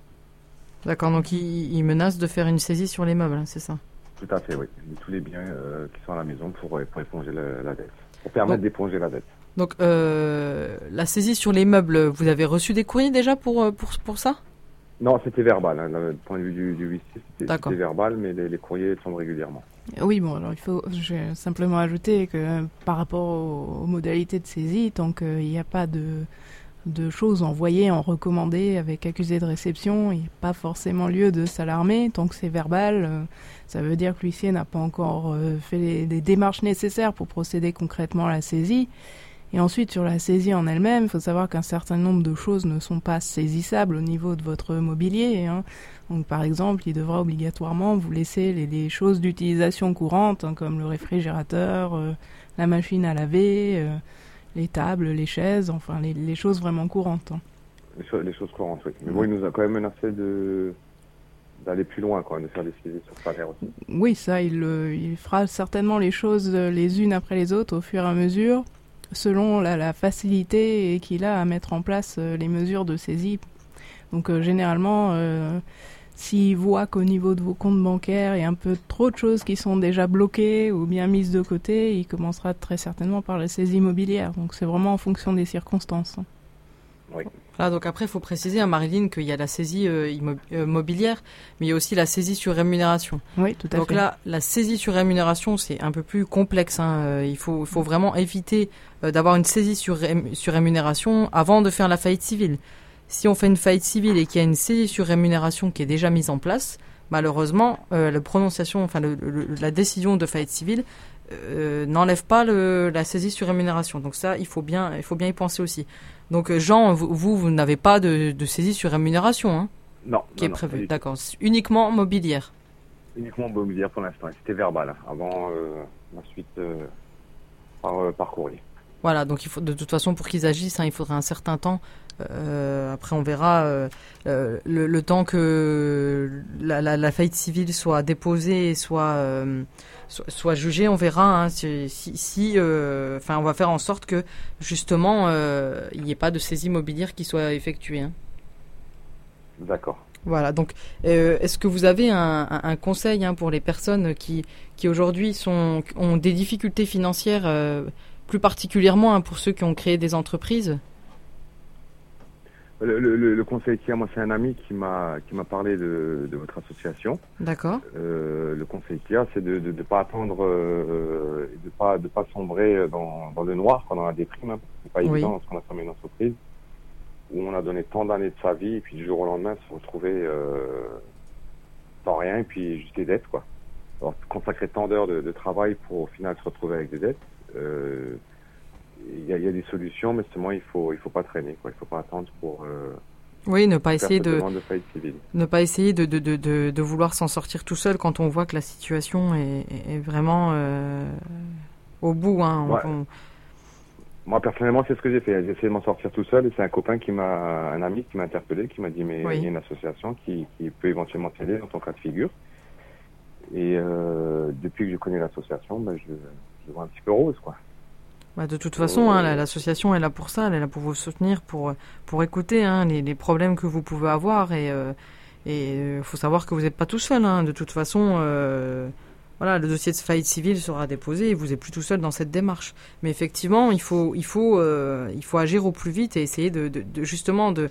D'accord, donc il, il menace de faire une saisie sur les meubles, hein, c'est ça? Tout à fait, oui. Tous les biens euh, qui sont à la maison pour, euh, pour éponger la, la dette. Pour permettre Donc- d'éponger la dette. Donc euh, la saisie sur les meubles, vous avez reçu des courriers déjà pour, pour, pour ça? Non, c'était verbal. Hein. Le point de vue du, du huissier, c'était verbal, mais les, les courriers tombent régulièrement. Oui, bon, alors il faut je vais simplement ajouter que par rapport aux, aux modalités de saisie, tant qu'il n'y a pas de, de choses envoyées en recommandé avec accusé de réception, il n'y a pas forcément lieu de s'alarmer. Tant que c'est verbal, euh, ça veut dire que l'huissier n'a pas encore euh, fait les, démarches nécessaires pour procéder concrètement à la saisie. Et ensuite, sur la saisie en elle-même, il faut savoir qu'un certain nombre de choses ne sont pas saisissables au niveau de votre mobilier. hein. Donc, par exemple, il devra obligatoirement vous laisser les, choses d'utilisation courante, hein, comme le réfrigérateur, euh, la machine à laver, les tables, les chaises, enfin les, les choses vraiment courantes. hein. Les, cho- les choses courantes, oui. Mais bon, il nous a quand même menacé de d'aller plus loin, quoi, de faire des saisies sur salaire aussi. Oui, ça, il, il fera certainement les choses euh, les unes après les autres au fur et à mesure, selon la, la facilité qu'il a à mettre en place euh, les mesures de saisie. Donc euh, généralement, euh, s'il voit qu'au niveau de vos comptes bancaires, il y a un peu trop de choses qui sont déjà bloquées ou bien mises de côté, il commencera très certainement par la saisie immobilière. Donc c'est vraiment en fonction des circonstances. hein. Voilà, donc après, il faut préciser à Marilyn qu'il y a la saisie euh, immo- euh, mais il y a aussi la saisie sur rémunération. Oui, tout à Donc fait. là, la saisie sur rémunération, c'est un peu plus complexe. hein. Euh, Il, faut, vraiment éviter euh, d'avoir une saisie sur, sur rémunération avant de faire la faillite civile. Si on fait une faillite civile et qu'il y a une saisie sur rémunération qui est déjà mise en place, malheureusement, euh, la prononciation, enfin le- le- la décision de faillite civile euh, n'enlève pas le, la saisie sur rémunération. Donc ça, il faut bien, il faut bien y penser aussi. Donc euh, Jean, vous, vous, vous n'avez pas de, de saisie sur rémunération hein, Non, qui non, est prévue. D'accord. Uniquement mobilière. Uniquement mobilière pour l'instant. C'était verbal, hein, avant euh, la suite par, euh, par courrier. Voilà, donc il faut de toute façon pour qu'ils agissent, hein, il faudrait un certain temps. Euh, après, on verra euh, euh, le, le, temps que la, la, la, faillite civile soit déposée et soit euh, soit, soit jugée. On verra hein, si, si enfin, on va faire en sorte que justement il n'y ait pas de saisie immobilière qui soit effectuée. Hein. D'accord. Voilà, donc est-ce que vous avez un, un, un conseil hein, pour les personnes qui, qui aujourd'hui sont ont des difficultés financières plus particulièrement hein, pour ceux qui ont créé des entreprises? Le, le, le conseil qu'il y a, moi, c'est un ami qui m'a qui m'a parlé de, de, votre association. D'accord. Euh, le conseil qu'il y a, c'est de ne pas attendre, euh, de pas de pas sombrer dans, dans le noir pendant la déprime. Hein, c'est pas oui. évident lorsqu'on a fermé une entreprise où on a donné tant d'années de sa vie et puis du jour au lendemain se retrouver euh, sans rien et puis juste des dettes quoi. Alors consacrer tant d'heures de, de, travail pour au final se retrouver avec des dettes. Il y, y, a, des solutions, mais seulement il faut il faut pas traîner, quoi. Il faut pas attendre pour. Euh, oui, ne pas essayer de, de ne pas essayer de de, de, de vouloir s'en sortir tout seul quand on voit que la situation est, est vraiment euh, au bout. Hein. Ouais. On... Moi personnellement, c'est ce que j'ai fait. J'ai essayé de m'en sortir tout seul, et c'est un copain qui m'a, un ami qui m'a interpellé, qui m'a dit mais oui. il y a une association qui, qui peut éventuellement t'aider dans ton cas de figure. Et euh, depuis que je connais l'association, ben je, je vois un petit peu rose, quoi. Bah de toute façon, hein, l'association est là pour ça, elle est là pour vous soutenir, pour, pour écouter hein, les, les, problèmes que vous pouvez avoir. Et il euh, et, faut savoir que vous n'êtes pas tout seul. Hein. De toute façon, euh, voilà, le dossier de faillite civile sera déposé et vous n'êtes plus tout seul dans cette démarche. Mais effectivement, il faut, il faut, euh, il faut agir au plus vite et essayer de, de, de justement de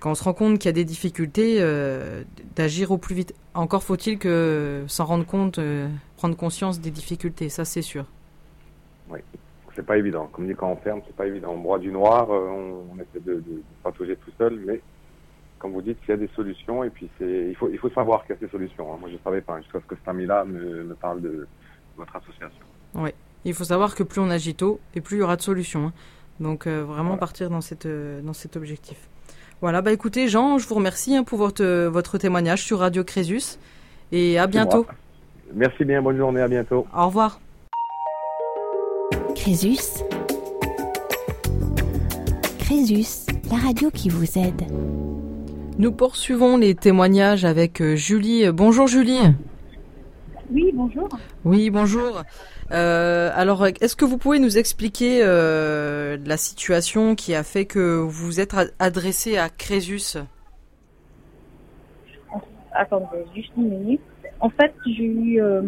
quand on se rend compte qu'il y a des difficultés, euh, d'agir au plus vite. Encore faut-il que s'en rendre compte, euh, prendre conscience des difficultés, ça c'est sûr. Oui c'est pas évident. Comme dit, quand on ferme, c'est pas évident. On broie du noir, euh, on, on, essaie de, de, de patauger tout seul, mais comme vous dites, il y a des solutions et puis c'est, il faut, il faut savoir qu'il y a ces solutions. Hein. Moi, je ne savais pas jusqu'à ce que cet ami-là me, me, parle de votre association. Oui, il faut savoir que plus on agit tôt et plus il y aura de solutions. Hein. Donc, euh, vraiment voilà. partir dans, cette, euh, dans cet objectif. Voilà, bah écoutez, Jean, je vous remercie hein, pour votre, votre témoignage sur Radio Crésus et à bientôt. Merci bien, bonne journée, à bientôt. Au revoir. Crésus. Crésus, la radio qui vous aide. Nous poursuivons les témoignages avec Julie. Bonjour Julie. Oui, bonjour. Oui, bonjour. Euh, alors, est-ce que vous pouvez nous expliquer euh, la situation qui a fait que vous êtes adressé à Crésus? Attendez, juste une minute. En fait, j'ai eu, euh,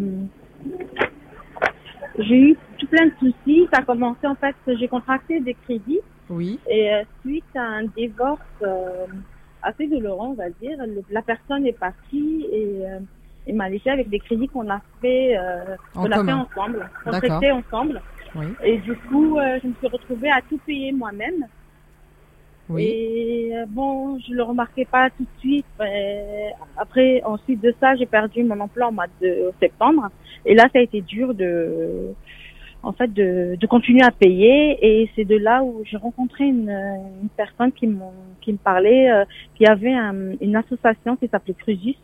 j'ai eu tout plein de soucis. Ça a commencé en fait, j'ai contracté des crédits. Oui. Et euh, suite à un divorce euh, assez douloureux, on va dire, le, la personne est partie et, euh, et m'a laissé avec des crédits qu'on a fait, qu'on a fait ensemble, contracté ensemble. Oui. Et du coup, euh, je me suis retrouvée à tout payer moi-même. Oui. Et euh, bon, je le remarquais pas tout de suite. après, ensuite de ça, j'ai perdu mon emploi en mois de septembre. Et là, ça a été dur de, en fait, de, de continuer à payer. Et c'est de là où j'ai rencontré une, une personne qui, qui me parlait, euh, qui avait un, une association qui s'appelait Crusis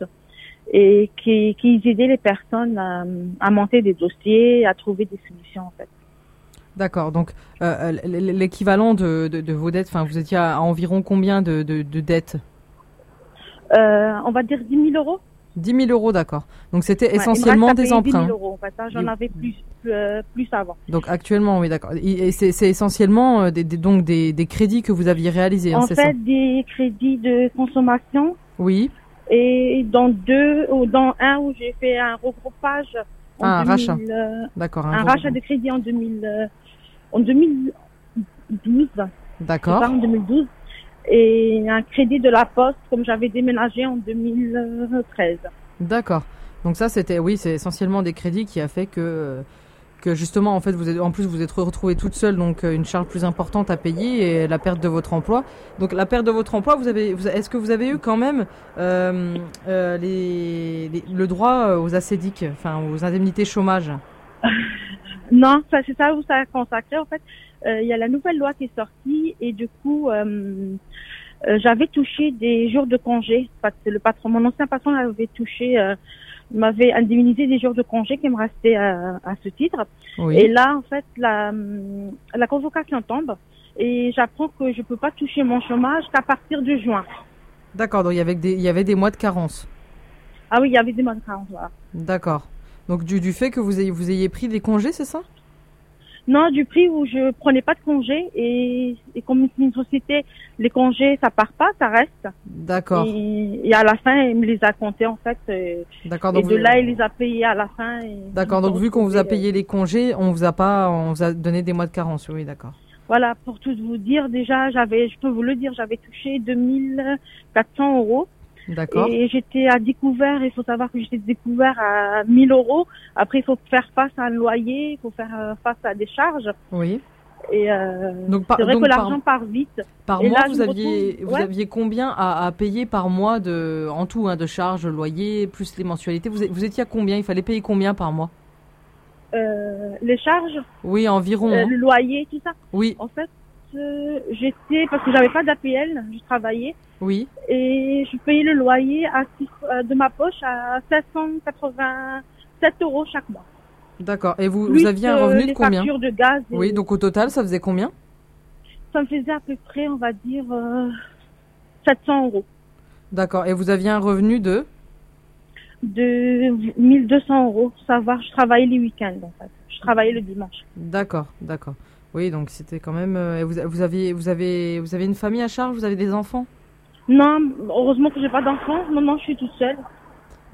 et qui, qui aidait les personnes à, à monter des dossiers, à trouver des solutions, en fait. D'accord. Donc, euh, l'équivalent de, de, de, vos dettes, enfin, vous étiez à, environ combien de, de, de dettes? Euh, On va dire 10 000 euros. 10 000 euros, d'accord. Donc, c'était ouais, essentiellement des emprunts. 10 000 euros, en fait. Hein, J'en avais plus, plus, euh, plus, avant. Donc, actuellement, oui, d'accord. Et c'est essentiellement euh, des, des, donc des, des, crédits que vous aviez réalisés, En hein, fait, ça? des crédits de consommation. Oui. Et dans deux, ou dans un où j'ai fait un regroupage. En ah, 2000, un rachat. Euh, d'accord. Un, un rachat de crédit en 2000 en 2012. D'accord. En 2012. Et un crédit de la poste comme j'avais déménagé en 2013. D'accord. Donc ça c'était oui, c'est essentiellement des crédits qui a fait que que justement en fait vous êtes en plus vous êtes retrouvée toute seule donc une charge plus importante à payer et la perte de votre emploi. Donc la perte de votre emploi, vous avez vous, est-ce que vous avez eu quand même euh, euh, les, les, le droit aux acédiques, enfin aux indemnités chômage? Non, ça c'est ça où ça a consacré. En fait, il euh, y a la nouvelle loi qui est sortie et du coup, euh, euh, j'avais touché des jours de congé. Le patron, mon ancien patron avait touché m'avait indemnisé des jours de congé qui me restaient à, à ce titre. Oui. Et là, en fait, la, la convocation tombe et j'apprends que je peux pas toucher mon chômage qu'à partir de juin. D'accord, donc il y avait des, il y avait des mois de carence. Ah oui, il y avait des mois de carence, voilà. D'accord. Donc du, du fait que vous ayez, vous ayez pris des congés, c'est ça? Non, du prix où je prenais pas de congés et, et comme une société, les congés, ça part pas, ça reste. D'accord. Et, et à la fin, il me les a comptés, en fait. euh, D'accord. Et Donc de vous- là, il les a payés à la fin. D'accord. Donc vu qu'on vous a euh, payé les congés, on vous a pas, on vous a donné des mois de carence. Oui, d'accord. Voilà, pour tout vous dire, déjà, j'avais, je peux vous le dire, j'avais touché 2400 euros. D'accord. Et j'étais à découvert, il faut savoir que j'étais découvert à 1000 euros. Après, il faut faire face à un loyer, il faut faire euh, face à des charges. Oui. Et euh, Donc par, c'est vrai donc que l'argent part vite. par et mois, là, vous aviez, retrouve- vous ouais. aviez combien à, à payer par mois de, en tout, hein, de charges, loyer, plus les mensualités? Vous étiez à combien? Il fallait payer combien par mois? Euh, les charges, Oui, environ. euh, hein. le loyer, tout ça? Oui, En fait, euh, j'étais parce que j'avais pas d'APL, je travaillais oui. et je payais le loyer à, six- euh, de ma poche à 787 euros chaque mois. D'accord. Et vous, Plus, vous aviez un euh, revenu de combien? factures de gaz. et- Oui, donc au total, ça faisait combien? Ça me faisait à peu près, on va dire, euh, 700 euros. D'accord. Et vous aviez un revenu de? De 1200 euros. Savoir, je travaillais les week-ends, en fait. Je travaillais le dimanche. D'accord, d'accord. Oui, donc c'était quand même. euh, vous, vous aviez, vous avez, vous avez une famille à charge, vous avez des enfants? Non, heureusement que j'ai pas d'enfant. Non, je suis toute seule.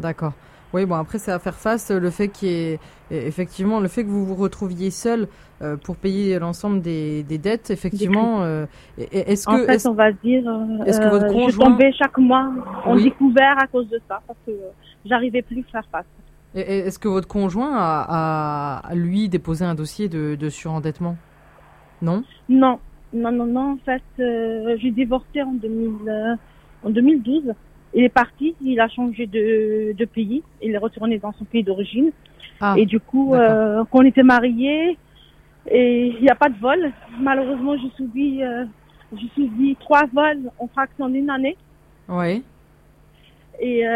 D'accord. Oui, bon après c'est à faire face euh, le fait qu'il ait et effectivement le fait que vous vous retrouviez seul euh, pour payer l'ensemble des, des dettes. Effectivement, euh, est-ce En que fait, est-ce- on va dire, euh, est-ce que votre euh, je conjoint- tombais chaque mois en Oui. découvert à cause de ça, parce que euh, j'arrivais plus à faire face. et est-ce que votre conjoint a, a, lui déposé un dossier de, de surendettement? Non? Non, non, non, non. En fait, euh, j'ai divorcé en, 2000, euh, en 2012. Il est parti, il a changé de, de pays. Il est retourné dans son pays d'origine. Ah, et du coup, euh, quand on était mariés, et il n'y a pas de vol. Malheureusement, j'ai subi, euh, j'ai subi trois vols en fraction d'une année. oui. Et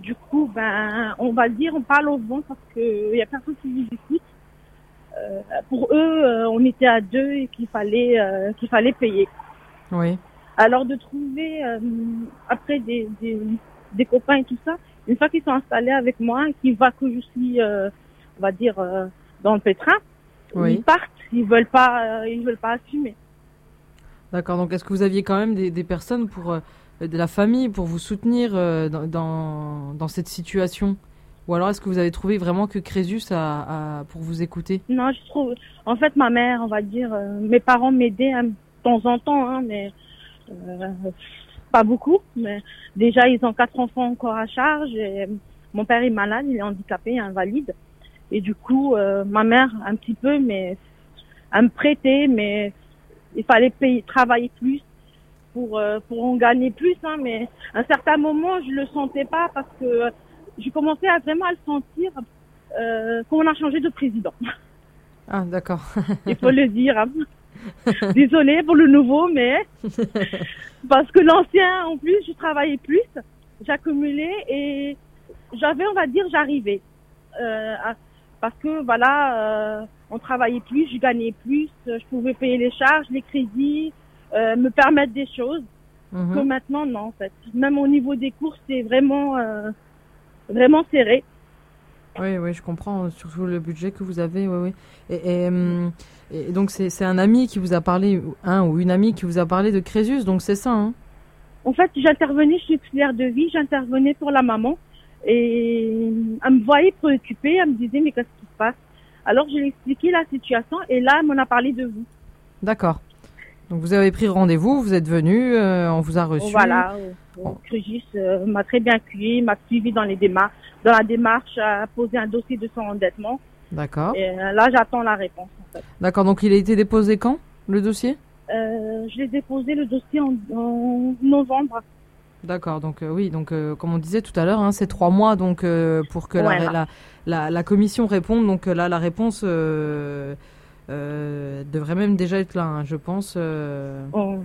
du coup, ben, on va le dire, on parle au vent parce que y a personne qui nous écoute. Euh, pour eux, euh, on était à deux et qu'il fallait euh, qu'il fallait payer. Oui. Alors de trouver après des, des, des copains et tout ça, une fois qu'ils sont installés avec moi, qu'ils voient que je suis, on va dire, dans le pétrin, Oui. ils partent. Ils veulent pas, ils veulent pas assumer. D'accord. Donc est-ce que vous aviez quand même des, des personnes pour euh, de la famille pour vous soutenir euh, dans, dans dans cette situation? Ou alors est-ce que vous avez trouvé vraiment que Crésus a, pour vous écouter? Non, je trouve. En fait, ma mère, on va dire, euh, mes parents m'aidaient hein, de temps en temps, hein, mais euh, pas beaucoup. Mais déjà, ils ont quatre enfants encore à charge. Mon père est malade, il est handicapé, invalide. Et du coup, euh, ma mère, un petit peu, mais elle me prêtait, mais il fallait payer, travailler plus pour pour en gagner plus. Hein, mais à un certain moment, je le sentais pas parce que j'ai commencé à vraiment à le sentir euh, quand on a changé de président. Ah d'accord. Il faut le dire. hein. Désolée pour le nouveau, mais parce que l'ancien, en plus, je travaillais plus, j'accumulais et j'avais, on va dire, j'arrivais. Euh, à- parce que voilà, euh, on travaillait plus, je gagnais plus, je pouvais payer les charges, les crédits, euh, me permettre des choses. Mhm. Que maintenant, non, en fait. Même au niveau des courses, c'est vraiment, euh, vraiment serré. Oui, oui, je comprends, euh, surtout le budget que vous avez, oui, oui. Et, et, et donc, c'est un ami qui vous a parlé, un ou une amie qui vous a parlé de Crésus, donc c'est ça, hein En fait, j'intervenais chez auxiliaire de vie, j'intervenais pour la maman. Et elle me voyait préoccupée, elle me disait, mais qu'est-ce qui se passe? Alors, je lui ai expliqué la situation et là, elle m'en a parlé de vous. D'accord. Donc, vous avez pris rendez-vous, vous êtes venu, euh, on vous a reçu. Voilà. Crugis euh, m'a très bien accueilli, m'a suivi dans les démarches, dans la démarche à poser un dossier de son endettement. D'accord. Et euh, là, j'attends la réponse. En fait. D'accord, donc il a été déposé quand, le dossier? Euh, je l'ai déposé le dossier en, en novembre. D'accord, donc euh, oui, donc euh, comme on disait tout à l'heure, hein, c'est trois mois donc euh, pour que la, Voilà. la, la, la commission réponde. Donc là, la réponse devrait même déjà être là, hein, je pense. Oh.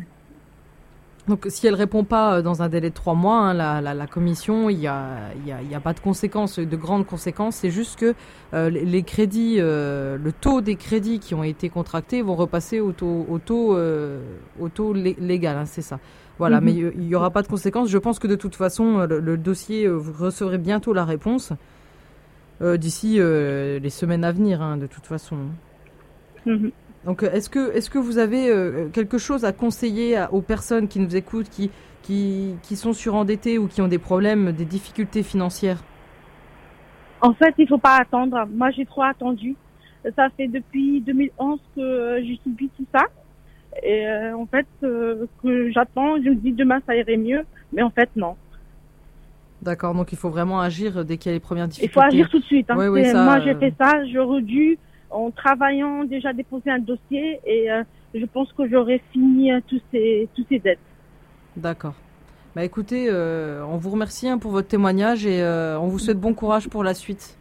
Donc, si elle répond pas euh, dans un délai de trois mois, hein, la, la, la, commission, il n'y a, y a, y a, pas de conséquences, de grandes conséquences. C'est juste que euh, les crédits, euh, le taux des crédits qui ont été contractés vont repasser au taux, au taux, euh, au taux légal. Hein, c'est ça. Voilà, Mhm. mais il n'y aura pas de conséquences. Je pense que de toute façon, le, le dossier, vous recevrez bientôt la réponse d'ici les semaines à venir, hein, de toute façon. Mhm. Donc, euh, est-ce que, est-ce que vous avez euh, quelque chose à conseiller à- aux personnes qui nous écoutent, qui, qui, qui sont surendettées ou qui ont des problèmes, des difficultés financières? En fait, il faut pas attendre. Moi, j'ai trop attendu. Ça fait depuis 2011 que je subis tout ça. Et euh, en fait, euh, que j'attends, je me dis demain ça irait mieux, mais en fait non. D'accord, donc il faut vraiment agir dès qu'il y a les premières Il difficultés. faut agir tout de suite. Hein. Ça, Moi, j'ai euh, fait ça. J'aurais dû, en travaillant, déjà déposer un dossier et euh, je pense que j'aurais fini euh, tous ces tous ces dettes. D'accord. Bah écoutez, euh, on vous remercie hein, pour votre témoignage et euh, on vous souhaite bon courage pour la suite.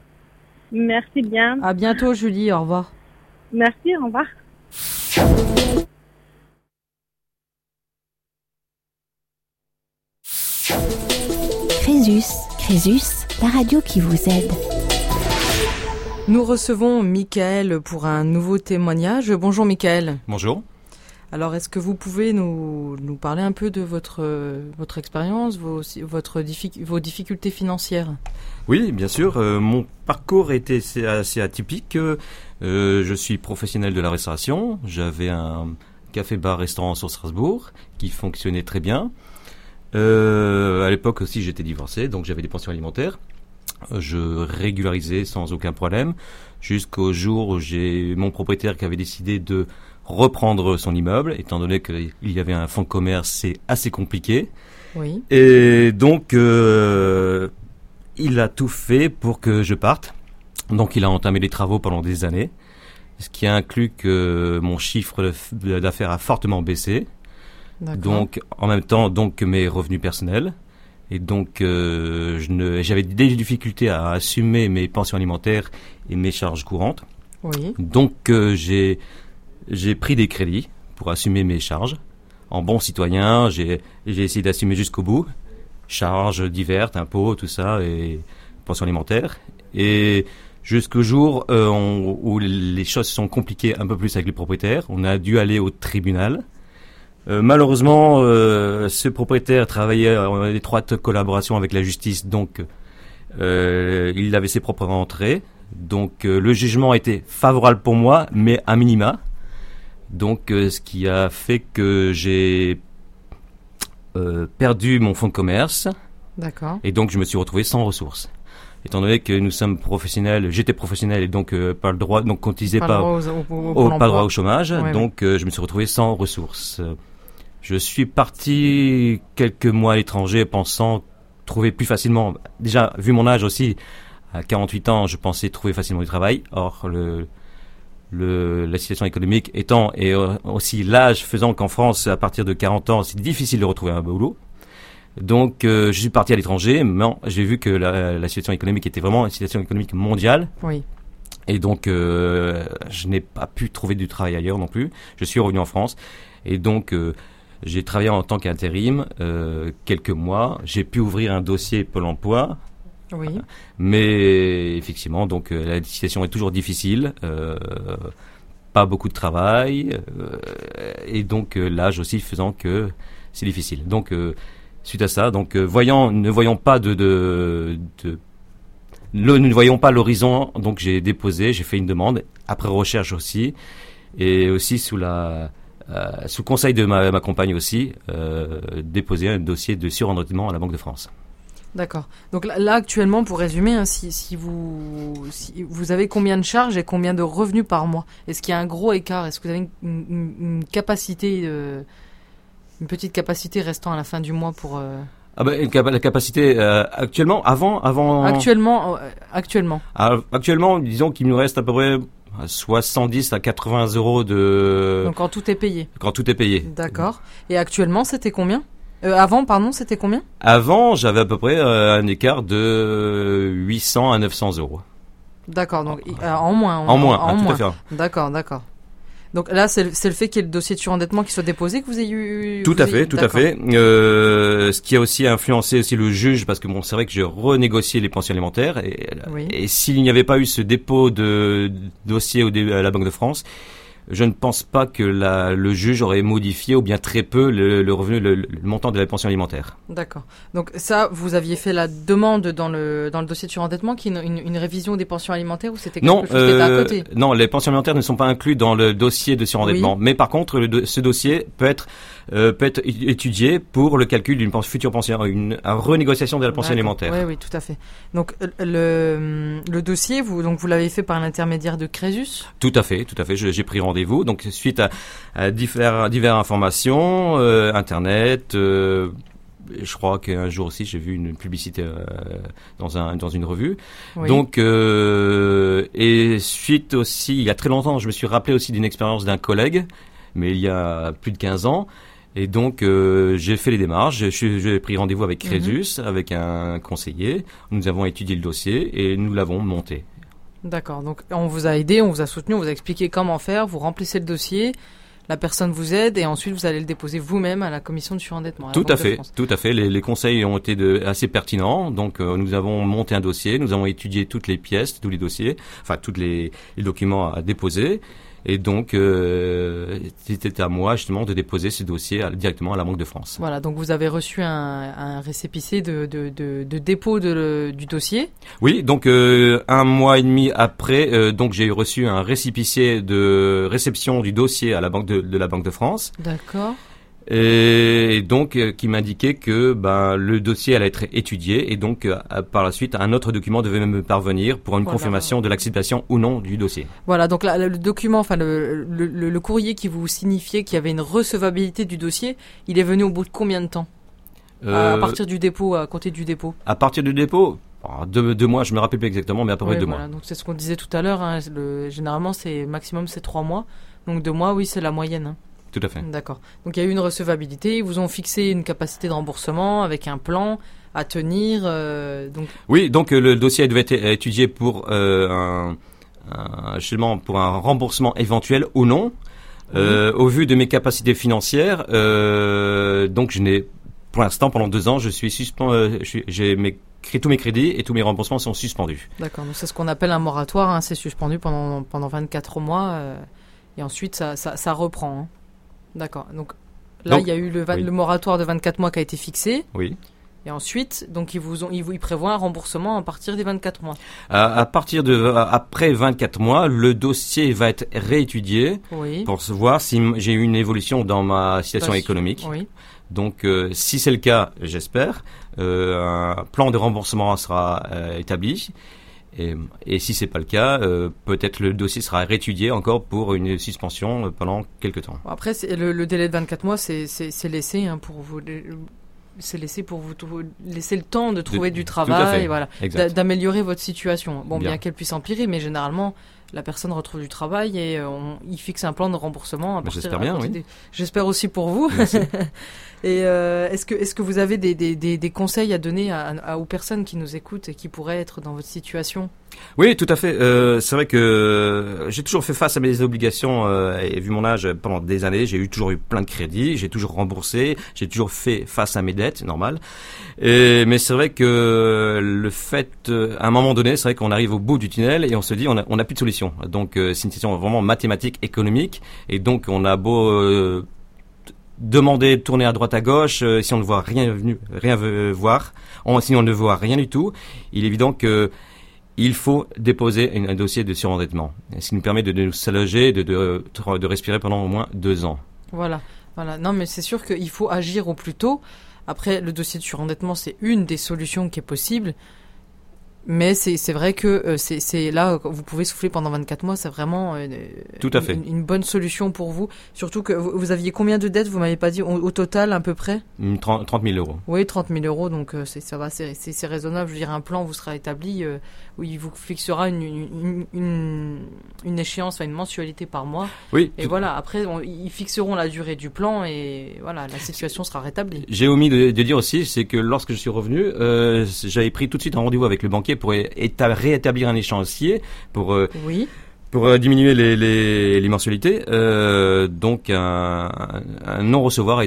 Merci bien. À bientôt, Julie. Au revoir. Merci. Au revoir. Crésus, Crésus, la radio qui vous aide. Nous recevons Michael pour un nouveau témoignage. Bonjour, Michael. Bonjour. Alors, est-ce que vous pouvez nous, nous parler un peu de votre, votre expérience, vos, votre vos difficultés financières? Oui, bien sûr. euh, mon parcours était assez, assez atypique. Euh, je suis professionnel de la restauration. J'avais un café-bar-restaurant sur Strasbourg qui fonctionnait très bien. Euh, à l'époque aussi, j'étais divorcé, donc j'avais des pensions alimentaires. Je régularisais sans aucun problème jusqu'au jour où j'ai mon propriétaire qui avait décidé de reprendre son immeuble, étant donné qu'il y avait un fonds de commerce, c'est assez compliqué. Oui. Et donc, euh, il a tout fait pour que je parte. Donc, il a entamé les travaux pendant des années, ce qui a inclus que mon chiffre d'affaires a fortement baissé. D'accord. Donc, en même temps, donc mes revenus personnels. Et donc, euh, j'avais des difficultés à assumer mes pensions alimentaires et mes charges courantes. Oui. Donc, euh, j'ai j'ai pris des crédits pour assumer mes charges. En bon citoyen, j'ai essayé d'assumer jusqu'au bout. Charges diverses, impôts, tout ça, et pensions alimentaires. Et jusqu'au jour euh, on- où les choses se sont compliquées un peu plus avec les propriétaires, on a dû aller au tribunal. Euh, malheureusement, euh, ce propriétaire travaillait en étroite collaboration avec la justice, donc euh, il avait ses propres rentrées. Donc le jugement était favorable pour moi, mais à minima. Donc ce qui a fait que j'ai perdu mon fonds de commerce D'accord. et donc je me suis retrouvé sans ressources. Étant donné que nous sommes professionnels, j'étais professionnel et donc euh, pas le droit, donc cotisé Pas pas, le droit aux- au- droit chômage, Ouais, donc euh, je me suis retrouvé sans ressources. Je suis parti quelques mois à l'étranger pensant trouver plus facilement, déjà vu mon âge aussi, à 48 ans, je pensais trouver facilement du travail. Or, le, le, la situation économique étant et aussi l'âge faisant qu'en France, à partir de 40 ans, c'est difficile de retrouver un boulot. Donc, euh, je suis parti à l'étranger, mais j'ai vu que la, la situation économique était vraiment une situation économique mondiale. Oui. Et donc, euh, je n'ai pas pu trouver du travail ailleurs non plus. Je suis revenu en France. Et donc, euh, j'ai travaillé en tant qu'intérim euh, quelques mois. J'ai pu ouvrir un dossier Pôle emploi. Oui. Mais effectivement, donc euh, la situation est toujours difficile. Euh, pas beaucoup de travail. euh, et donc, euh, l'âge aussi faisant que c'est difficile. Donc, euh, suite à ça, donc voyant, ne voyons pas de, de, de le- nous ne voyons pas l'horizon, donc j'ai déposé, j'ai fait une demande, après recherche aussi, et aussi sous la sous conseil de ma, ma compagne aussi, euh, déposer un dossier de surendettement à la Banque de France. D'accord. Donc là, actuellement, pour résumer, hein, si, si vous si vous avez combien de charges et combien de revenus par mois? Est-ce qu'il y a un gros écart? Est-ce que vous avez une, une- une capacité, euh, une petite capacité restant à la fin du mois pour euh, Ah ben, une la capacité euh, actuellement, avant, avant, actuellement, euh, actuellement Ah, actuellement, disons qu'il nous reste à peu près 70 à 80 euros de Donc quand tout est payé. quand tout est payé. D'accord. Et actuellement, c'était combien? Euh, Avant, pardon, c'était combien? Avant, j'avais à peu près euh, un écart de 800 à 900 euros. D'accord. Donc i- euh, en moins. En moins, En hein, tout moins. à fait. D'accord, d'accord. Donc là, c'est le fait qu'il y ait le dossier de surendettement qui soit déposé que vous ayez eu. Tout à fait, tout à fait. Euh, ce qui a aussi influencé aussi le juge, parce que bon, c'est vrai que j'ai renégocié les pensions alimentaires et, et s'il n'y avait pas eu ce dépôt de dossier au, à la Banque de France, je ne pense pas que la, le juge aurait modifié ou bien très peu le, le revenu, le, montant de la pension alimentaire. D'accord. Donc ça, vous aviez fait la demande dans le dans le dossier de surendettement, qui une, une, une révision des pensions alimentaires ou c'était quelque non, chose qui était à euh, côté? Non, les pensions alimentaires ne sont pas inclus dans le dossier de surendettement. Mais par contre, le, ce dossier peut être euh, peut être étudié pour le calcul d'une future pension, une, renégociation de la pension alimentaire. Oui, oui, tout à fait. Donc euh, le, le dossier, vous donc vous l'avez fait par l'intermédiaire de Crésus? Tout à fait, tout à fait. J'ai pris rendez-vous. Donc suite à, à diverses divers informations, euh, internet. Euh, je crois qu'un jour aussi j'ai vu une publicité euh, dans un dans une revue. Donc et suite aussi il y a très longtemps je me suis rappelé aussi d'une expérience d'un collègue mais il y a plus de 15 ans et donc, euh, j'ai fait les démarches. J'ai pris rendez-vous avec mhm. Crésus, avec un conseiller. Nous avons étudié le dossier et nous l'avons monté. D'accord. Donc, on vous a aidé, on vous a soutenu, on vous a expliqué comment faire. Vous remplissez le dossier. La personne vous aide et ensuite vous allez le déposer vous-même à la commission de surendettement. tout à fait, tout à fait. Les, les, conseils ont été de, assez pertinents. Donc euh, nous avons monté un dossier, nous avons étudié toutes les pièces, tous les dossiers, enfin tous les, les documents à déposer. Et donc, euh, c'était à moi justement de déposer ce dossier directement à la Banque de France. Voilà, donc vous avez reçu un, un récépissé de, de, de, de dépôt du dossier Oui, donc euh, un mois et demi après, euh, donc j'ai reçu un récépissé de réception du dossier à la Banque de, de la Banque de France. D'accord et donc euh, qui m'indiquait que ben, le dossier allait être étudié et donc euh, par la suite un autre document devait me parvenir pour une confirmation de l'acceptation ou non du dossier. Voilà, donc le document, enfin le, le, le, courrier qui vous signifiait qu'il y avait une recevabilité du dossier, il est venu au bout de combien de temps? Euh, À partir du dépôt, à côté du dépôt? À partir du dépôt? Deux, mois, je me rappelle plus exactement, mais à peu près deux voilà, mois. Donc c'est ce qu'on disait tout à l'heure. Hein, généralement, c'est maximum c'est trois mois. Donc deux mois, oui, c'est la moyenne. Hein. Tout à fait. D'accord. Donc il y a eu une recevabilité, ils vous ont fixé une capacité de remboursement avec un plan à tenir. Euh, donc... Oui, donc euh, le dossier devait être étudié pour euh, un, pour un remboursement éventuel ou non. Au vu de mes capacités financières, donc je n'ai, pour l'instant, pendant deux ans, je suis suspendu, j'ai mes tous mes crédits et tous mes remboursements sont suspendus. D'accord, donc c'est ce qu'on appelle un moratoire, hein, c'est suspendu pendant, pendant 24 mois et ensuite ça, ça, ça reprend. Hein. D'accord. Donc là, il y a eu le, le, moratoire de 24 mois qui a été fixé. Oui. Et ensuite, donc ils vous ont, ils, prévoient un remboursement à partir des 24 mois. à partir de après 24 mois, le dossier va être réétudié oui. pour voir si j'ai eu une évolution dans ma situation économique. Oui. Donc, euh, si c'est le cas, j'espère, euh, un plan de remboursement sera euh, établi. Et, et si c'est pas le cas, euh, peut-être le dossier sera réétudié encore pour une suspension euh, pendant quelques temps. Après, le, le, délai de 24 mois, c'est laissé hein, pour vous. C'est laissé pour vous laisser le temps de trouver du travail, et voilà, d'améliorer votre situation. Bon, bien, bien qu'elle puisse empirer, mais généralement, la personne retrouve du travail et euh, on, il fixe un plan de remboursement. J'espère bien, oui. J'espère aussi pour vous. et euh, est-ce que est-ce que vous avez des, des, des, conseils à donner à, aux personnes qui nous écoutent et qui pourraient être dans votre situation? Oui, tout à fait. Euh, c'est vrai que j'ai toujours fait face à mes obligations euh, et vu mon âge pendant des années, j'ai eu toujours eu plein de crédits, j'ai toujours remboursé, j'ai toujours fait face à mes dettes, normal. Et, mais c'est vrai que le fait, euh, à un moment donné, c'est vrai qu'on arrive au bout du tunnel et on se dit on n'a on plus de solution. Donc euh, c'est une situation vraiment mathématique, économique, et donc on a beau euh, demander de tourner à droite à gauche, si on ne voit rien, rien voir, on, si on ne voit rien du tout, il est évident que il faut déposer un dossier de surendettement, ce qui nous permet de, nous s'alloger, de, de, de, respirer pendant au moins deux ans. Voilà, voilà. Non, mais c'est sûr qu'il faut agir au plus tôt. Après, le dossier de surendettement, c'est une des solutions qui est possible. Mais c'est vrai que euh, c'est là, vous pouvez souffler pendant 24 mois, c'est vraiment euh, Tout à fait. Une, bonne solution pour vous. Surtout que vous, aviez combien de dettes? Vous m'avez pas dit au, total à peu près? 30, 000 euros. Oui, 30 000 euros, donc euh, ça va, c'est raisonnable. Je veux dire, un plan vous sera établi où il vous fixera une, une, une, échéance, enfin une mensualité par mois. Oui. Et voilà, après, ils fixeront la durée du plan et voilà, la situation sera rétablie. J'ai omis de, de, dire aussi, c'est que lorsque je suis revenu, j'avais pris tout de suite un rendez-vous avec le banquier pour rétablir un échéancier pour oui. pour euh, diminuer les, les, les mensualités, euh, donc un, un non-recevoir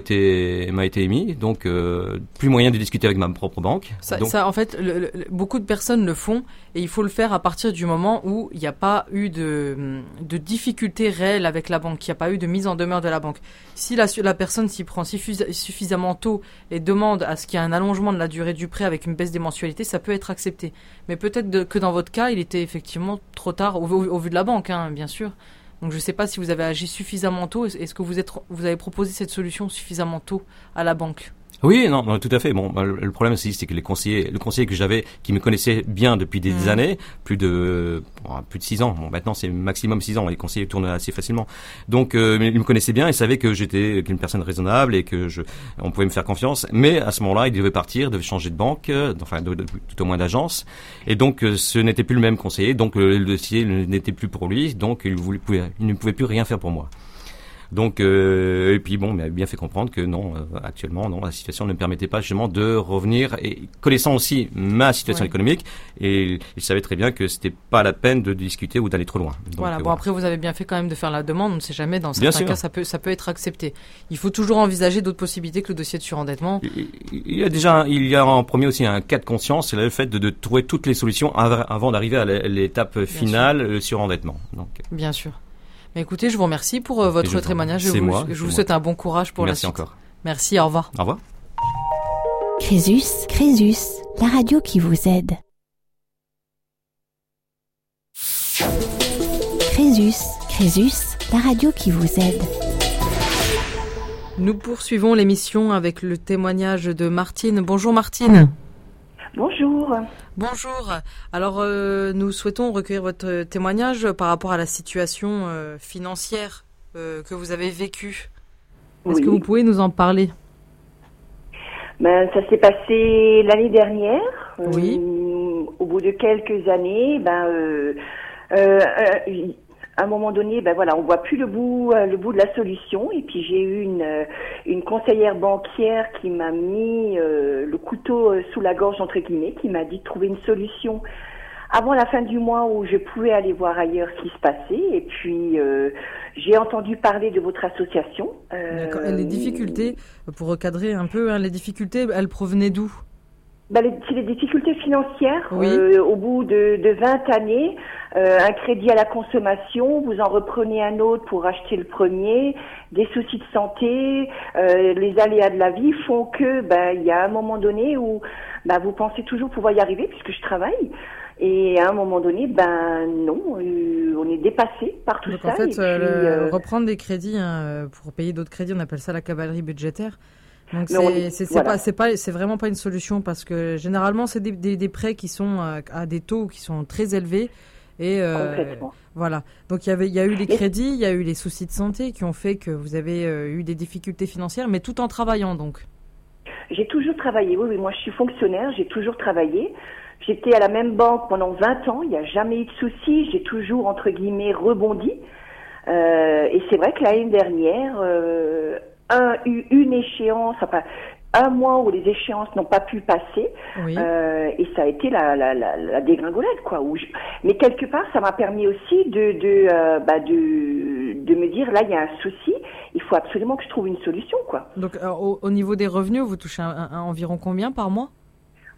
m'a été émis, donc euh, plus moyen de discuter avec ma propre banque. Ça, Donc, ça, en fait, le- le- beaucoup de personnes le font et il faut le faire à partir du moment où il n'y a pas eu de, de difficultés réelles avec la banque, il n'y a pas eu de mise en demeure de la banque. Si la, la personne s'y prend suffis- suffisamment tôt et demande à ce qu'il y ait un allongement de la durée du prêt avec une baisse des mensualités, ça peut être accepté. Mais peut-être que dans votre cas, il était effectivement trop tard au vu de la banque, hein, bien sûr. Donc je ne sais pas si vous avez agi suffisamment tôt. Est-ce que vous, êtes, vous avez proposé cette solution suffisamment tôt à la banque? Oui, non, non, tout à fait. Bon, bah, le, problème aussi, c'est que les conseillers, le conseiller que j'avais, qui me connaissait bien depuis des Mhm. années, plus de bon, plus de six ans. Bon, maintenant c'est maximum six ans. Les conseillers tournent assez facilement. Donc, euh, il me connaissait bien, il savait que j'étais une personne raisonnable et que je, on pouvait me faire confiance. Mais à ce moment-là, il devait partir, devait changer de banque, euh, enfin, de, de- tout au moins d'agence. Et donc, euh, ce n'était plus le même conseiller. Donc, euh, le dossier n'était plus pour lui. Donc, il, voulait, pouvait- il ne pouvait plus rien faire pour moi. Donc, euh, et puis bon, il m'a bien fait comprendre que non, euh, actuellement, non, la situation ne me permettait pas justement de revenir et connaissant aussi ma situation Ouais. économique, et il savait très bien que c'était pas la peine de discuter ou d'aller trop loin. Donc, voilà. euh, Bon après vous avez bien fait quand même de faire la demande. On ne sait jamais. Dans certains cas, ça peut ça peut être accepté. Il faut toujours envisager d'autres possibilités que le dossier de surendettement. Il y a déjà, il y a en premier aussi un cas de conscience, c'est le fait de, de trouver toutes les solutions av- avant d'arriver à l'étape finale, le surendettement. Donc, Bien sûr. Mais écoutez, je vous remercie pour euh, votre témoignage. Je c'est vous, moi, je vous moi. souhaite un bon courage pour merci la suite. encore. Merci. Au revoir. Au revoir. Crésus, Crésus, la radio qui vous aide. Crésus, Crésus, la radio qui vous aide. Nous poursuivons l'émission avec le témoignage de Martine. Bonjour Martine. Bonjour. Bonjour. Alors, euh, nous souhaitons recueillir votre témoignage par rapport à la situation euh, financière euh, que vous avez vécue. Est-ce Oui. que vous pouvez nous en parler? Ben, ça s'est passé l'année dernière. Oui. Au bout de quelques années, ben, euh, à un moment donné, ben voilà, on voit plus le bout, euh, le bout de la solution. Et puis j'ai eu une, euh, une conseillère bancaire qui m'a mis euh, le couteau euh, sous la gorge entre guillemets, qui m'a dit de trouver une solution avant la fin du mois où je pouvais aller voir ailleurs ce qui se passait. Et puis euh, j'ai entendu parler de votre association. Euh, Les difficultés, pour recadrer un peu, hein, les difficultés, elles provenaient d'où? Ben, les- c'est les difficultés financières. Oui. Euh, au bout de, de 20 années, euh, un crédit à la consommation, vous en reprenez un autre pour acheter le premier, des soucis de santé, euh, les aléas de la vie font que ben il y a un moment donné où ben, vous pensez toujours pouvoir y arriver puisque je travaille. Et à un moment donné, ben non, on est dépassé par tout Donc ça. en fait, et puis, le- reprendre des crédits hein, pour payer d'autres crédits, on appelle ça la cavalerie budgétaire. Donc c'est voilà. pas pas vraiment pas une solution parce que généralement c'est des, des, des prêts qui sont euh, à des taux qui sont très élevés et euh, voilà. Donc il y avait il y a eu les crédits, il y a eu les soucis de santé qui ont fait que vous avez euh, eu des difficultés financières, mais tout en travaillant donc. J'ai toujours travaillé, oui, oui, moi je suis fonctionnaire, j'ai toujours travaillé. J'étais à la même banque pendant 20 ans, il n'y a jamais eu de soucis, j'ai toujours, entre guillemets, rebondi. Euh, et c'est vrai que l'année dernière, euh, un, une échéance, enfin, un mois où les échéances n'ont pas pu passer, Oui. euh, et ça a été la, la, la, la dégringolade, quoi. Où je- Mais quelque part, ça m'a permis aussi de, de, euh, bah, de, de me dire, là, il y a un souci, il faut absolument que je trouve une solution, quoi. Donc euh, au, au niveau des revenus, vous touchez un- un- un- environ combien par mois?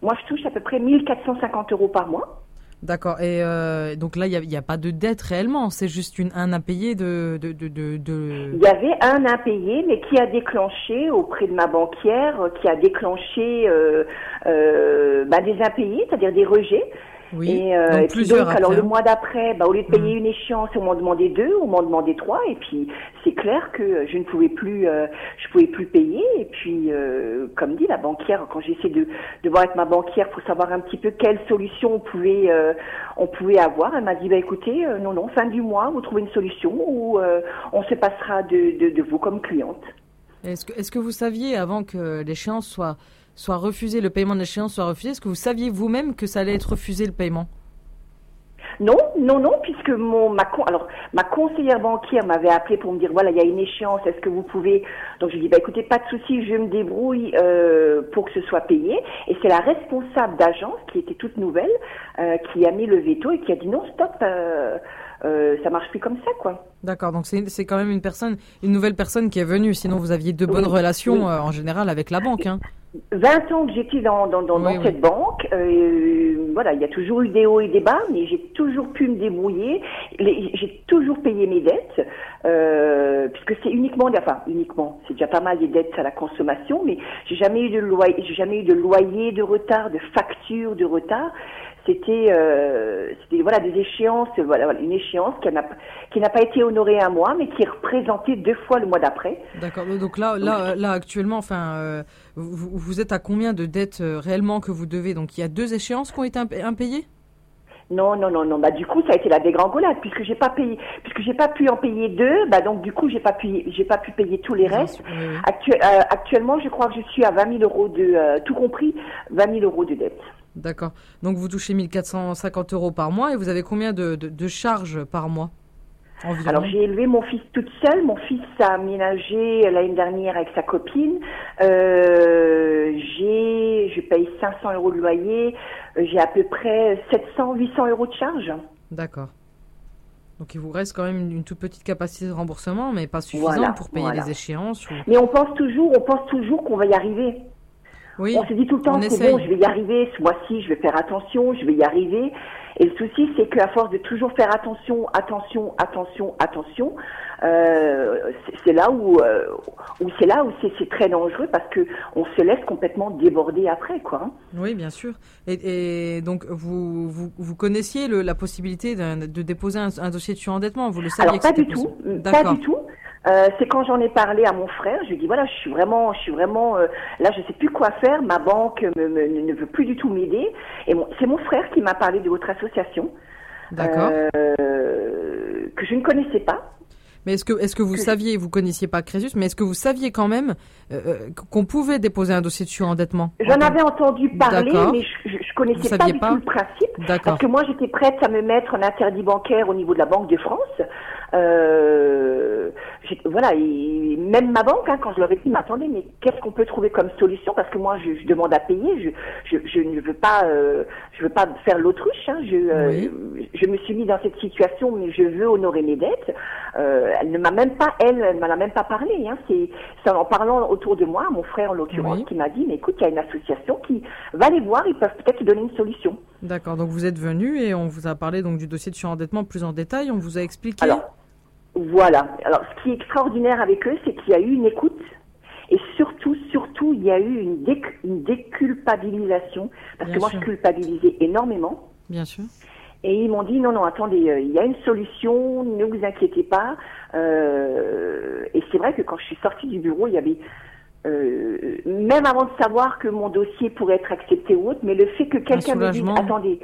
Moi, je touche à peu près 1450 euros par mois. D'accord. Et euh, donc là, il n'y a, a pas de dette réellement. C'est juste une, un impayé de, de, de, de, de- Il y avait un impayé, mais qui a déclenché auprès de ma banquière, qui a déclenché euh, euh, bah, des impayés, c'est-à-dire des rejets. Oui. Et, euh, donc et puis donc, alors le mois d'après, bah, au lieu de payer Mm. une échéance, on m'en demandait deux, on m'en demandait trois, et puis c'est clair que je ne pouvais plus, euh, je pouvais plus payer. Et puis, euh, comme dit la banquière, quand j'essaie de, de voir avec ma banquière pour savoir un petit peu quelle solution on pouvait, euh, on pouvait avoir, elle m'a dit, bah écoutez, euh, non non, fin du mois, vous trouvez une solution ou euh, on se passera de, de, de vous comme cliente. Est-ce que, est-ce que vous saviez avant que l'échéance soit, soit refusée, le paiement de l'échéance soit refusé, est-ce que vous saviez vous-même que ça allait être refusé le paiement? Non, non, non, puisque mon ma alors ma conseillère bancaire m'avait appelé pour me dire voilà il y a une échéance, est-ce que vous pouvez? Donc je lui dis bah écoutez pas de souci, je me débrouille euh, pour que ce soit payé. Et c'est la responsable d'agence qui était toute nouvelle euh, qui a mis le veto et qui a dit non stop euh, euh, ça marche plus comme ça, quoi. D'accord, donc c'est quand même une personne, une nouvelle personne qui est venue. Sinon, vous aviez de bonnes Oui, relations oui. euh, en général avec la banque. Hein. 20 ans que j'étais dans, dans, dans, dans Oui, cette banque, euh, voilà, il y a toujours eu des hauts et des bas, mais j'ai toujours pu me débrouiller. Les- J'ai toujours payé mes dettes, euh, puisque c'est uniquement, enfin uniquement, c'est déjà pas mal des dettes à la consommation, mais j'ai jamais eu de loyer, j'ai jamais eu de loyer de retard, de facture de retard. C'était, euh, c'était voilà des échéances, voilà, une échéance qui n'a qui n'a pas été honorée un mois, mais qui est représentée deux fois le mois d'après. D'accord. Donc là, là, là actuellement, enfin, euh, vous, vous êtes à combien de dettes euh, réellement que vous devez? Donc il y a deux échéances qui ont été imp- impayées? Non, non, non, non. Bah du coup, ça a été la dégringolade puisque j'ai pas payé, puisque j'ai pas pu en payer deux. Bah donc du coup, j'ai pas pu, j'ai pas pu payer tous les restes. Actu- euh, actuellement, je crois que je suis à 20 000 euros de, euh, tout compris, 20 000 euros de dette. D'accord. Donc vous touchez 1450 euros par mois et vous avez combien de, de, de charges par mois environ? Alors j'ai élevé mon fils toute seule. Mon fils a aménagé l'année dernière avec sa copine. Euh, j'ai, je paye 500 euros de loyer. J'ai à peu près 700, 800 euros de charges. D'accord. Donc il vous reste quand même une, une toute petite capacité de remboursement, mais pas suffisante Voilà, pour payer voilà. les échéances. ou- Mais on pense toujours, on pense toujours qu'on va y arriver. Oui, On se dit tout le temps, c'est bon, je vais y arriver, ce mois-ci, je vais faire attention, je vais y arriver. Et le souci, c'est qu'à force de toujours faire attention, attention, attention, attention, euh, c'est- là où, euh, où c'est là où c'est très dangereux parce que on se laisse complètement déborder après, quoi. hein. Oui, bien sûr. Et, et donc, vous, vous, vous connaissiez le- la possibilité de déposer un, un dossier de surendettement Vous le saviez Alors pas du tout, pas du tout. Euh, c'est quand j'en ai parlé à mon frère, je lui ai dit voilà, je suis vraiment, je suis vraiment, euh, là, je sais plus quoi faire. Ma banque me, me- ne veut plus du tout m'aider. Et mon- c'est mon frère qui m'a parlé de votre association. D'accord. euh, que je ne connaissais pas. Mais est-ce que, est-ce que vous saviez, vous connaissiez pas Crésus, mais est-ce que vous saviez quand même euh, euh, qu'on pouvait déposer un dossier de surendettement J'en avais entendu parler, mais je, je, connaissais pas du pas tout le principe. Parce que moi, j'étais prête à me mettre un interdit bancaire au niveau de la Banque de France. Euh, voilà, et même ma banque, hein, quand je leur ai dit, mais attendez, mais qu'est-ce qu'on peut trouver comme solution? Parce que moi, je, je demande à payer, je, je, je ne veux pas, euh, je veux pas faire l'autruche. Hein, je, je me suis mis dans cette situation, mais je veux honorer mes dettes. Euh, elle ne m'a même pas, elle, elle m'en a même pas parlé. Hein, c'est en parlant autour de moi, mon frère en l'occurrence, Oui. qui m'a dit, mais écoute, il y a une association qui va les voir, ils peuvent peut-être te donner une solution. D'accord. Donc vous êtes venu et on vous a parlé donc du dossier de surendettement plus en détail. On vous a expliqué. Alors, voilà. Alors, ce qui est extraordinaire avec eux, c'est qu'il y a eu une écoute et surtout, surtout, il y a eu une, déc- une déculpabilisation parce Bien que moi, sûr. je culpabilisais énormément. Bien sûr. Et ils m'ont dit non, non, attendez, euh, il y a une solution, ne vous inquiétez pas. Euh, et c'est vrai que quand je suis sortie du bureau, il y avait, euh, même avant de savoir que mon dossier pourrait être accepté ou autre, mais le fait que quelqu'un me dise, attendez,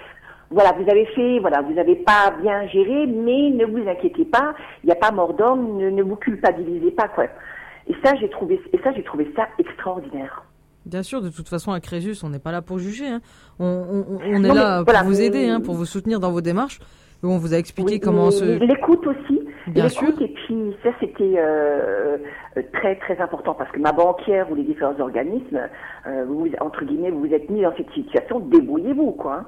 voilà, vous avez fait, voilà, vous n'avez pas bien géré, mais ne vous inquiétez pas, il n'y a pas mort d'homme, ne, ne vous culpabilisez pas, quoi. Et ça, j'ai trouvé, et ça, j'ai trouvé ça extraordinaire. Bien sûr, de toute façon, à Crésus, on n'est pas là pour juger. hein. On, on- on est Non, là voilà, pour vous aider, hein, pour vous soutenir dans vos démarches. On vous a expliqué Oui, comment se. L'écoute aussi. Bien L'écoute, et puis ça, c'était euh, très, très important parce que ma banquière ou les différents organismes, euh, vous, entre guillemets, vous vous êtes mis dans cette situation, débrouillez-vous, quoi. hein.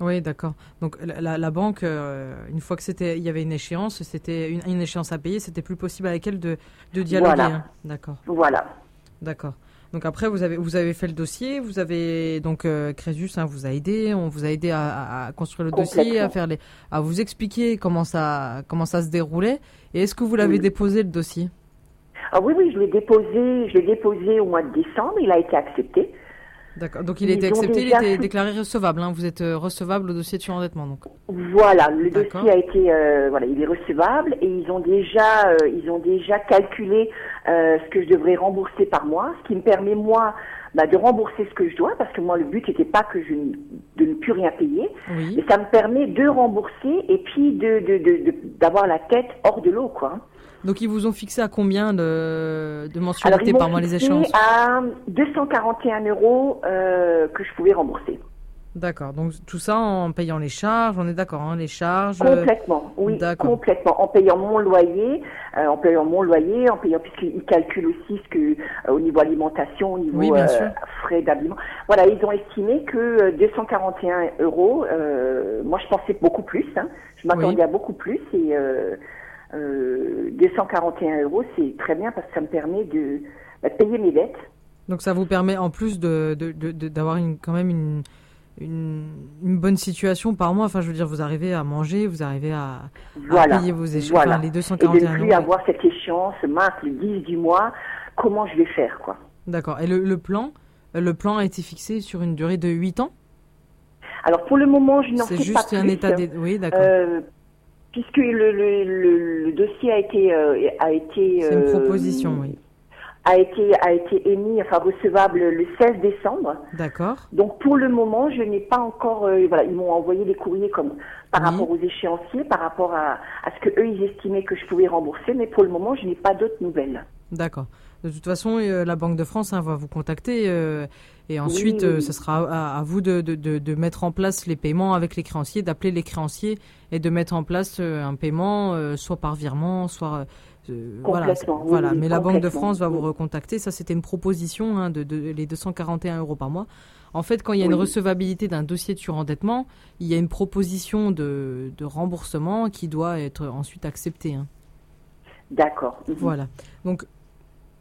Oui, d'accord. Donc la, la- la banque, euh, une fois que c'était, il y avait une échéance, c'était une, une échéance à payer, c'était plus possible avec elle de, de dialoguer. Voilà. hein. D'accord, Voilà. d'accord. Donc après, vous avez, vous avez fait le dossier, vous avez donc euh, Crésus hein, vous a aidé, on vous a aidé à, construire le dossier, à faire les, à vous expliquer comment ça, comment ça se déroulait. Et est-ce que vous l'avez Oui. déposé le dossier? Ah oui, oui, je l'ai déposé, je l'ai déposé au mois de décembre, il a été accepté. D'accord. Donc il a Ils été ont accepté, il était déclaré recevable. hein. Vous êtes euh, recevable au dossier de surendettement, donc. Voilà, le dossier a été, euh, voilà, il est recevable et ils ont déjà, euh, ils ont déjà calculé euh, ce que je devrais rembourser par mois, ce qui me permet moi bah, de rembourser ce que je dois, parce que moi le but n'était pas que je ne- de ne plus rien payer, Oui. mais ça me permet de rembourser et puis de de- de- de- d'avoir la tête hors de l'eau, quoi. Donc ils vous ont fixé à combien de, de m'ont par mois les échéances à 241 euros euh, que je pouvais rembourser. D'accord. Donc tout ça en payant les charges, on est d'accord, hein, les charges. euh, Complètement, oui, complètement. En payant mon loyer, euh, en payant mon loyer, en payant puisqu'ils calculent aussi ce que euh, au niveau alimentation, au niveau Oui, bien sûr. frais d'habillement. Voilà, ils ont estimé que euh, 241 euros. moi, je pensais beaucoup plus. Hein, je m'attendais Oui. à beaucoup plus et euh, euh, 241 euros, c'est très bien parce que ça me permet de, bah, de payer mes dettes. Donc ça vous permet en plus de de- de- de- d'avoir quand même une, une une bonne situation par mois. Enfin, je veux dire, vous arrivez à manger, vous arrivez à, payer vos échanges, voilà. enfin, les Et de 241 ne plus euros. avoir cette échéance, mince, le 10 du mois, comment je vais faire, quoi? D'accord. Et le, le plan, le plan a été fixé sur une durée de 8 ans? Alors pour le moment, je n'en sais C'est pas juste un état des. Oui, d'accord. Euh, puisque le, le, le, le dossier a été euh, a été C'est une euh, proposition, oui. a été a été émis enfin recevable le 16 décembre. D'accord. Donc pour le moment, je n'ai pas encore euh, voilà, ils m'ont envoyé des courriers comme par Oui. rapport aux échéanciers, par rapport à, à ce que eux ils estimaient que je pouvais rembourser, mais pour le moment, je n'ai pas d'autres nouvelles. D'accord. De toute façon, euh, la Banque de France hein, va vous contacter euh, et ensuite, oui, euh, oui. ce sera à, à vous de, de, de, de mettre en place les paiements avec les créanciers, d'appeler les créanciers et de mettre en place un paiement, euh, soit par virement, soit euh, voilà. Voilà. Mais la Banque de France va vous recontacter. Ça, c'était une proposition hein, de, de les 241 euros par mois. En fait, quand il y a une recevabilité d'un dossier de surendettement, il y a une proposition de, de remboursement qui doit être ensuite acceptée. hein. D'accord. Mhm. Voilà. Donc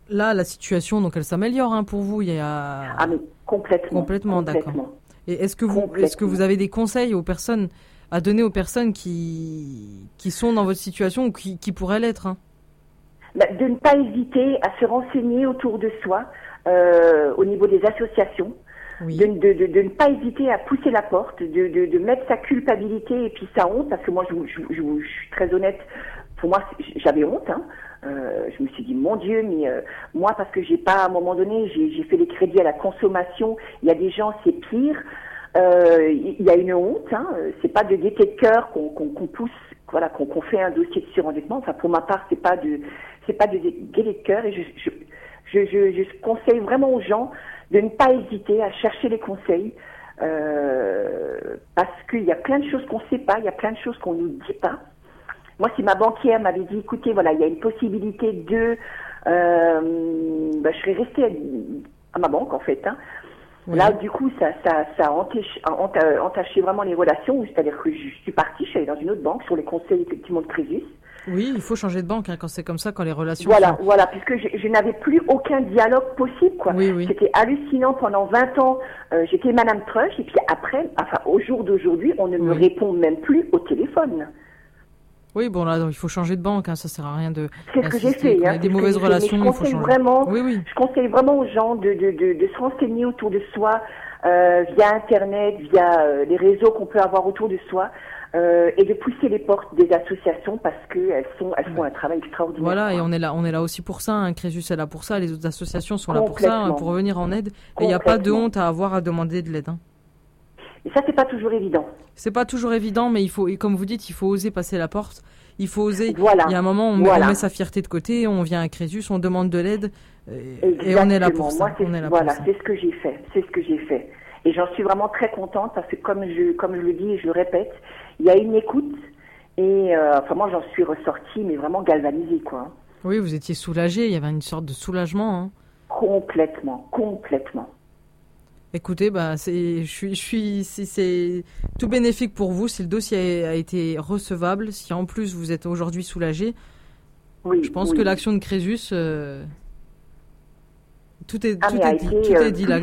là, la situation, donc elle s'améliore hein, pour vous. Il y a Ah mais complètement. Complètement, d'accord. Et est-ce que vous, est-ce que vous avez des conseils aux personnes à donner aux personnes qui qui sont dans votre situation ou qui, qui pourraient l'être hein? Bah, de ne pas hésiter à se renseigner autour de soi euh, au niveau des associations, Oui. de, de, de, de ne pas hésiter à pousser la porte, de, mettre sa culpabilité et puis sa honte, parce que moi je, je, je, suis très honnête, pour moi j'avais honte. Hein. Euh, je me suis dit mon Dieu, mais euh, moi parce que j'ai pas à un moment donné, j'ai fait les crédits à la consommation. Il y a des gens c'est pire. Euh, Il y a une honte. Hein. C'est pas de gaieté de cœur qu'on pousse, voilà, qu'on fait un dossier de surendettement. Enfin pour ma part, c'est pas de c'est pas de gaieté de cœur et je, je, je, je, je conseille vraiment aux gens de ne pas hésiter à chercher les conseils. euh, parce qu'il y a plein de choses qu'on ne sait pas, il y a plein de choses qu'on ne nous dit pas. Moi, si ma banquière m'avait dit, écoutez, voilà, il y a une possibilité de, euh, bah, je serais restée à, à ma banque en fait. Hein. Oui. Là, du coup, ça, ça, ça a entaché, enta- entaché vraiment les relations. C'est-à-dire que je suis partie, je suis allée dans une autre banque sur les conseils effectivement de Crésus. Oui, il faut changer de banque hein, quand c'est comme ça, quand les relations. Voilà, sont- voilà, puisque je, je n'avais plus aucun dialogue possible, quoi. Oui, oui. C'était hallucinant pendant 20 ans. euh, J'étais Madame Trush, et puis après, enfin, au jour d'aujourd'hui, on ne me répond même plus au téléphone. Oui, bon là, donc, il faut changer de banque. Hein, ça sert à rien de. C'est ce que j'ai fait. Quand il y hein, a des mauvaises relations, je il faut conseille vraiment, Oui, oui. je conseille vraiment aux gens de, de, de, de se renseigner autour de soi euh, via Internet, via euh, les réseaux qu'on peut avoir autour de soi. euh, et de pousser les portes des associations parce qu'elles sont, elles font un travail extraordinaire. Voilà, et on est là, on est là aussi pour ça. Hein. Crésus est là pour ça. Les autres associations sont là pour ça, hein, pour venir en aide. Et il n'y a pas de honte à avoir à demander de l'aide. Hein. Et ça, c'est pas toujours évident. C'est pas toujours évident, mais il faut, et comme vous dites, il faut oser passer la porte. Il faut oser. Voilà. Il y a un moment, on, met- on met sa fierté de côté, on vient à Crésus, on demande de l'aide, et, et on est là pour ça. Moi, on est là voilà, c'est ce que j'ai fait. C'est ce que j'ai fait. Et j'en suis vraiment très contente parce que comme je, comme je le dis et je le répète, il y a une écoute et euh, enfin moi j'en suis ressortie mais vraiment galvanisée quoi. Oui, vous étiez soulagé, il y avait une sorte de soulagement. Hein. Complètement, complètement. Écoutez, bah, c'est, je suis, je suis, si c'est tout bénéfique pour vous, si le dossier a, été recevable, si en plus vous êtes aujourd'hui soulagé, Oui. je pense oui. que l'action de Crésus, euh, tout est, Ah, tout est, été, dit, tout euh, est dit là.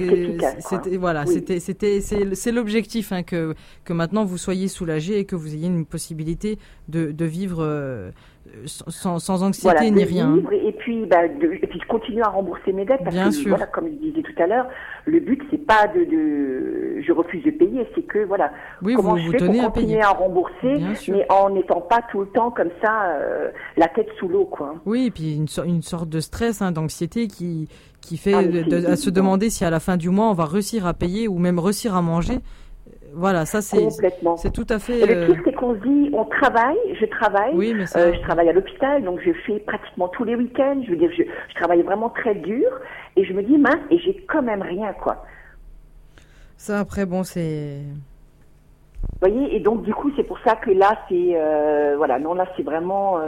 C'était, voilà, Oui. c'était, c'était, c'est, c'est l'objectif hein, que que maintenant vous soyez soulagé et que vous ayez une possibilité de, de vivre euh, sans, sans anxiété Voilà, ni rien. et puis bah, de, et puis je continue à rembourser mes dettes parce Bien que sûr. voilà comme je disais tout à l'heure, le but c'est pas de, de je refuse de payer, c'est que voilà Oui, comment vous je vous fais tenez pour à continuer payer. à rembourser mais en n'étant pas tout le temps comme ça euh, la tête sous l'eau quoi. Oui, et puis une, so- une sorte de stress, hein, d'anxiété qui, qui fait Ah, de- à se demander si à la fin du mois on va réussir à payer ou même réussir à manger. Euh, Voilà, ça c'est Complètement. c'est tout à fait. Et le euh, pire, c'est qu'on se dit, on travaille, je travaille, Oui, mais ça- euh, je travaille à l'hôpital, donc je fais pratiquement tous les week-ends, je veux dire, je, je travaille vraiment très dur, et je me dis, mince, et j'ai quand même rien, quoi. Ça, après, bon, c'est. Vous voyez, et donc du coup, c'est pour ça que là, c'est euh, voilà, non, là, c'est vraiment.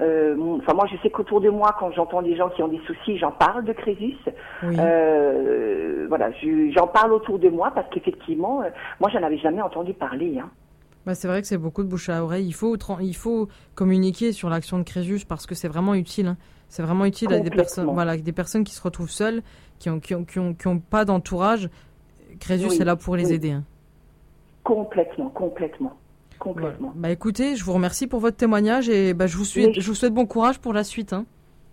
Euh, Enfin, moi, je sais qu'autour de moi, quand j'entends des gens qui ont des soucis, j'en parle de Crésus. Oui. Euh, voilà, je- j'en parle autour de moi parce qu'effectivement, euh, moi, j'en avais jamais entendu parler. Hein. Bah, c'est vrai que c'est beaucoup de bouche à oreille. Il faut, il faut communiquer sur l'action de Crésus parce que c'est vraiment utile. hein. C'est vraiment utile à des personnes, voilà, des personnes qui se retrouvent seules, qui ont, qui ont, qui ont, qui ont pas d'entourage. Crésus Oui, est là pour les oui. aider. hein. Complètement, complètement, Voilà. complètement. Bah écoutez, je vous remercie pour votre témoignage et bah, je vous souhaite, Oui. je vous souhaite bon courage pour la suite. hein.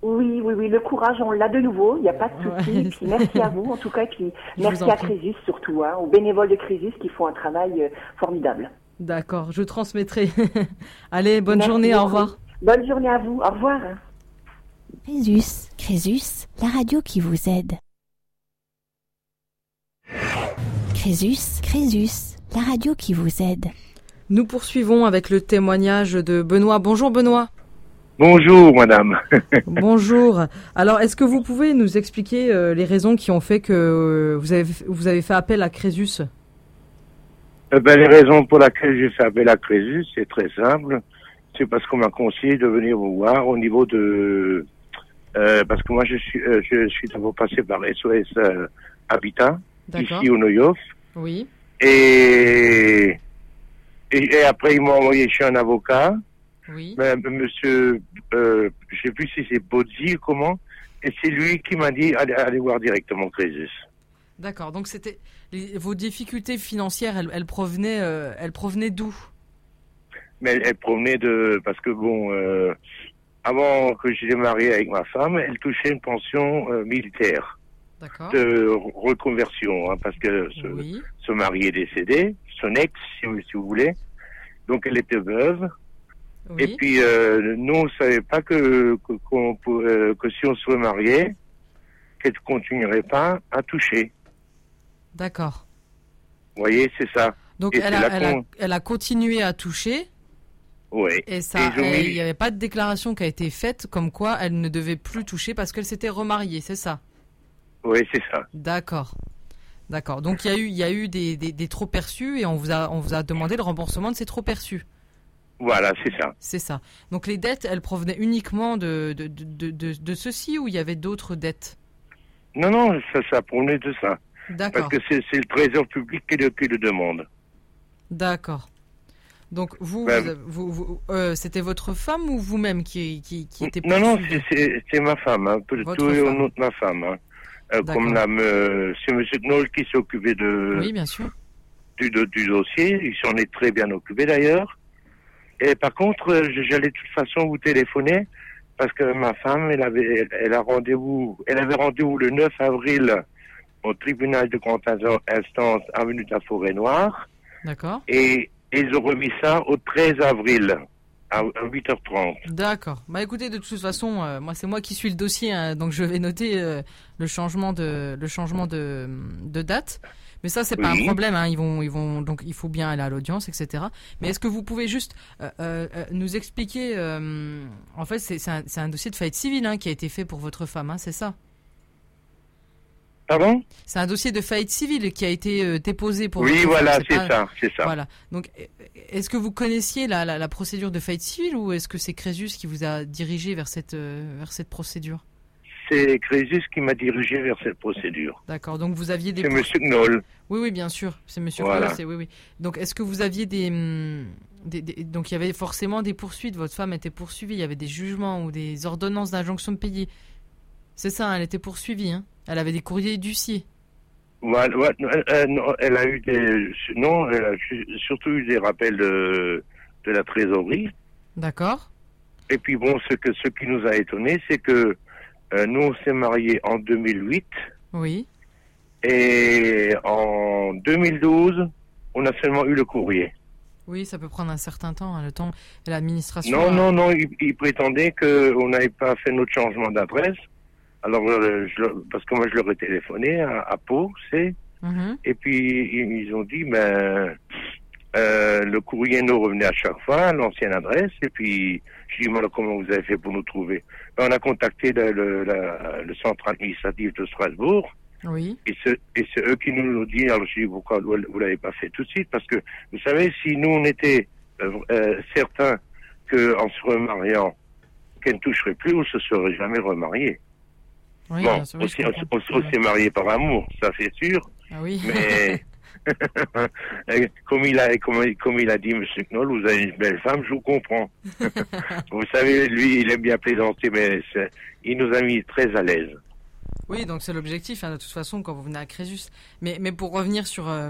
Oui, oui, oui, le courage, on l'a de nouveau, il n'y a pas de souci. Ouais. Et puis merci à vous, en tout cas, et puis Je merci à. Crésus surtout, hein, aux bénévoles de Crésus qui font un travail euh, formidable. D'accord, je transmettrai. Allez, bonne Merci journée, au revoir. Bonne journée à vous, au revoir. Crésus, Crésus, la radio qui vous aide. Crésus, Crésus, la radio qui vous aide. Nous poursuivons avec le témoignage de Benoît. Bonjour Benoît. Bonjour, madame. Bonjour. Alors, est-ce que vous pouvez nous expliquer euh, les raisons qui ont fait que euh, vous avez, vous avez fait appel à Crésus? Eh ben, les raisons pour lesquelles j'ai fait appel à Crésus, c'est très simple. C'est parce qu'on m'a conseillé de venir vous voir au niveau de... euh, parce que moi, je suis, je suis d'abord passé par SOS Habitat, ici au Noyoff. Oui. Et, et, et après, ils m'ont envoyé chez un avocat. Oui. Mais, monsieur, euh, je sais plus si c'est Bodzi ou comment. Et c'est lui qui m'a dit, allez, allez voir directement Crésus. D'accord. Donc, c'était vos difficultés financières, elles, elles provenaient, euh, elles provenaient d'où? Mais elle, elle provenait de parce que bon euh, avant que j'étais marié avec ma femme, elle touchait une pension euh, militaire D'accord. de re- reconversion hein, parce que ce, Oui. son mari est décédé, son ex si, vous- si vous voulez, donc elle était veuve et Oui. puis euh, nous on savait pas que euh, que si on se remariait qu'elle continuerait pas à toucher. D'accord. Vous voyez, c'est ça. Donc, elle a, elle, a, elle a continué à toucher Ouais. et ça, il n'y avait pas de déclaration qui a été faite comme quoi elle ne devait plus toucher parce qu'elle s'était remariée, c'est ça? Oui, c'est ça. D'accord. D'accord. Donc il y a eu, il y a eu des, des, des trop perçus et on vous a, on vous a demandé le remboursement de ces trop perçus. Voilà, c'est ça. C'est ça. Donc les dettes, elles provenaient uniquement de, de, de, de, de- de ceci ou il y avait d'autres dettes? Non, non, ça, ça provenait de ça. Parce D'accord. que c'est le trésor public qui le, qui le demande. D'accord. Donc vous, Ben, vous, avez- vous- vous- euh, c'était votre femme ou vous-même qui, qui, qui était Non, non, c'est- ma femme, hein, au femme. ma femme. Hein. Euh, comme la, c'est M. Knoll qui s'est occupé de, Oui, bien sûr. du, du dossier, il s'en est très bien occupé d'ailleurs. Et par contre, euh, j'allais de toute façon vous téléphoner parce que ma femme, elle avait, elle a rendez-vous, elle avait rendez-vous le 9 avril au tribunal de grande instance avenue de la Forêt Noire D'accord. et ils ont remis ça au 13 avril à, à 8h30. D'accord. Bah écoutez, de toute façon, euh, moi c'est moi qui suis le dossier, hein, donc je vais noter euh, le changement de le changement de, de date. Mais ça c'est pas un Oui. problème. Hein, ils vont ils vont donc il faut bien aller à l'audience, etc. Mais est-ce que vous pouvez juste euh, nous expliquer En fait, c'est un, dossier de faillite civile hein, qui a été fait pour votre femme, c'est ça? Pardon C'est un dossier de faillite civile qui a été euh, déposé pour. Oui, voilà, c'est pas- ça, c'est ça. Voilà. Donc, euh, est-ce que vous connaissiez la, la, la procédure de faillite civile ou est-ce que c'est Crésus qui vous a dirigé vers cette, euh, vers cette procédure? C'est Crésus qui m'a dirigé vers cette procédure. D'accord. Donc, vous aviez des. C'est Monsieur Knoll. Oui, oui, bien sûr. C'est Monsieur Voilà. Oui, oui. Donc, est-ce que vous aviez des, hum, des- des- Donc, il y avait forcément des poursuites. Votre femme était poursuivie. Il y avait des jugements ou des ordonnances d'injonction de payer. C'est ça, hein, elle était poursuivie. Hein? Elle avait des courriers d'huissier. Voilà, ouais, euh, euh, non, elle a eu des, non, elle a su- surtout eu des rappels de, de la trésorerie. D'accord Et puis bon, ce que, ce qui nous a étonné, c'est que euh, nous on s'est mariés en 2008 Oui. et en 2012, on a seulement eu le courrier. Oui, ça peut prendre un certain temps, hein, le temps. Et l'administration. Non, a- non, non, il, il prétendait qu'on n'avait pas fait notre changement d'adresse. Alors, euh, je parce que moi je leur ai téléphoné à, à Pau, c'est Mhm. Et puis ils ils ont dit, ben, euh, le courrier nous revenait à chaque fois, à l'ancienne adresse. Et puis je dis, mais alors, comment vous avez fait pour nous trouver? Ben, On a contacté le, le- la- le centre administratif de Strasbourg. Oui. Et c'est et c'est eux qui nous l'ont dit. Alors je dis pourquoi vous vous l'avez pas fait tout de suite Parce que vous savez, si nous on était euh, euh, certains que en se remariant, qu'elle ne toucherait plus, on se serait jamais remarié. Oui, bon, sûr, on s'est- comprends. on, on s'est marié par amour, ça c'est sûr. Ah oui. Mais comme il a comme, il- comme il a dit Monsieur Knoll, vous avez une belle femme, je vous comprends. vous savez, lui, il aime bien plaisanter, mais il nous a mis très à l'aise. Oui, donc c'est l'objectif, hein, de toute façon, quand vous venez à Crésus. Mais, mais pour revenir sur, euh,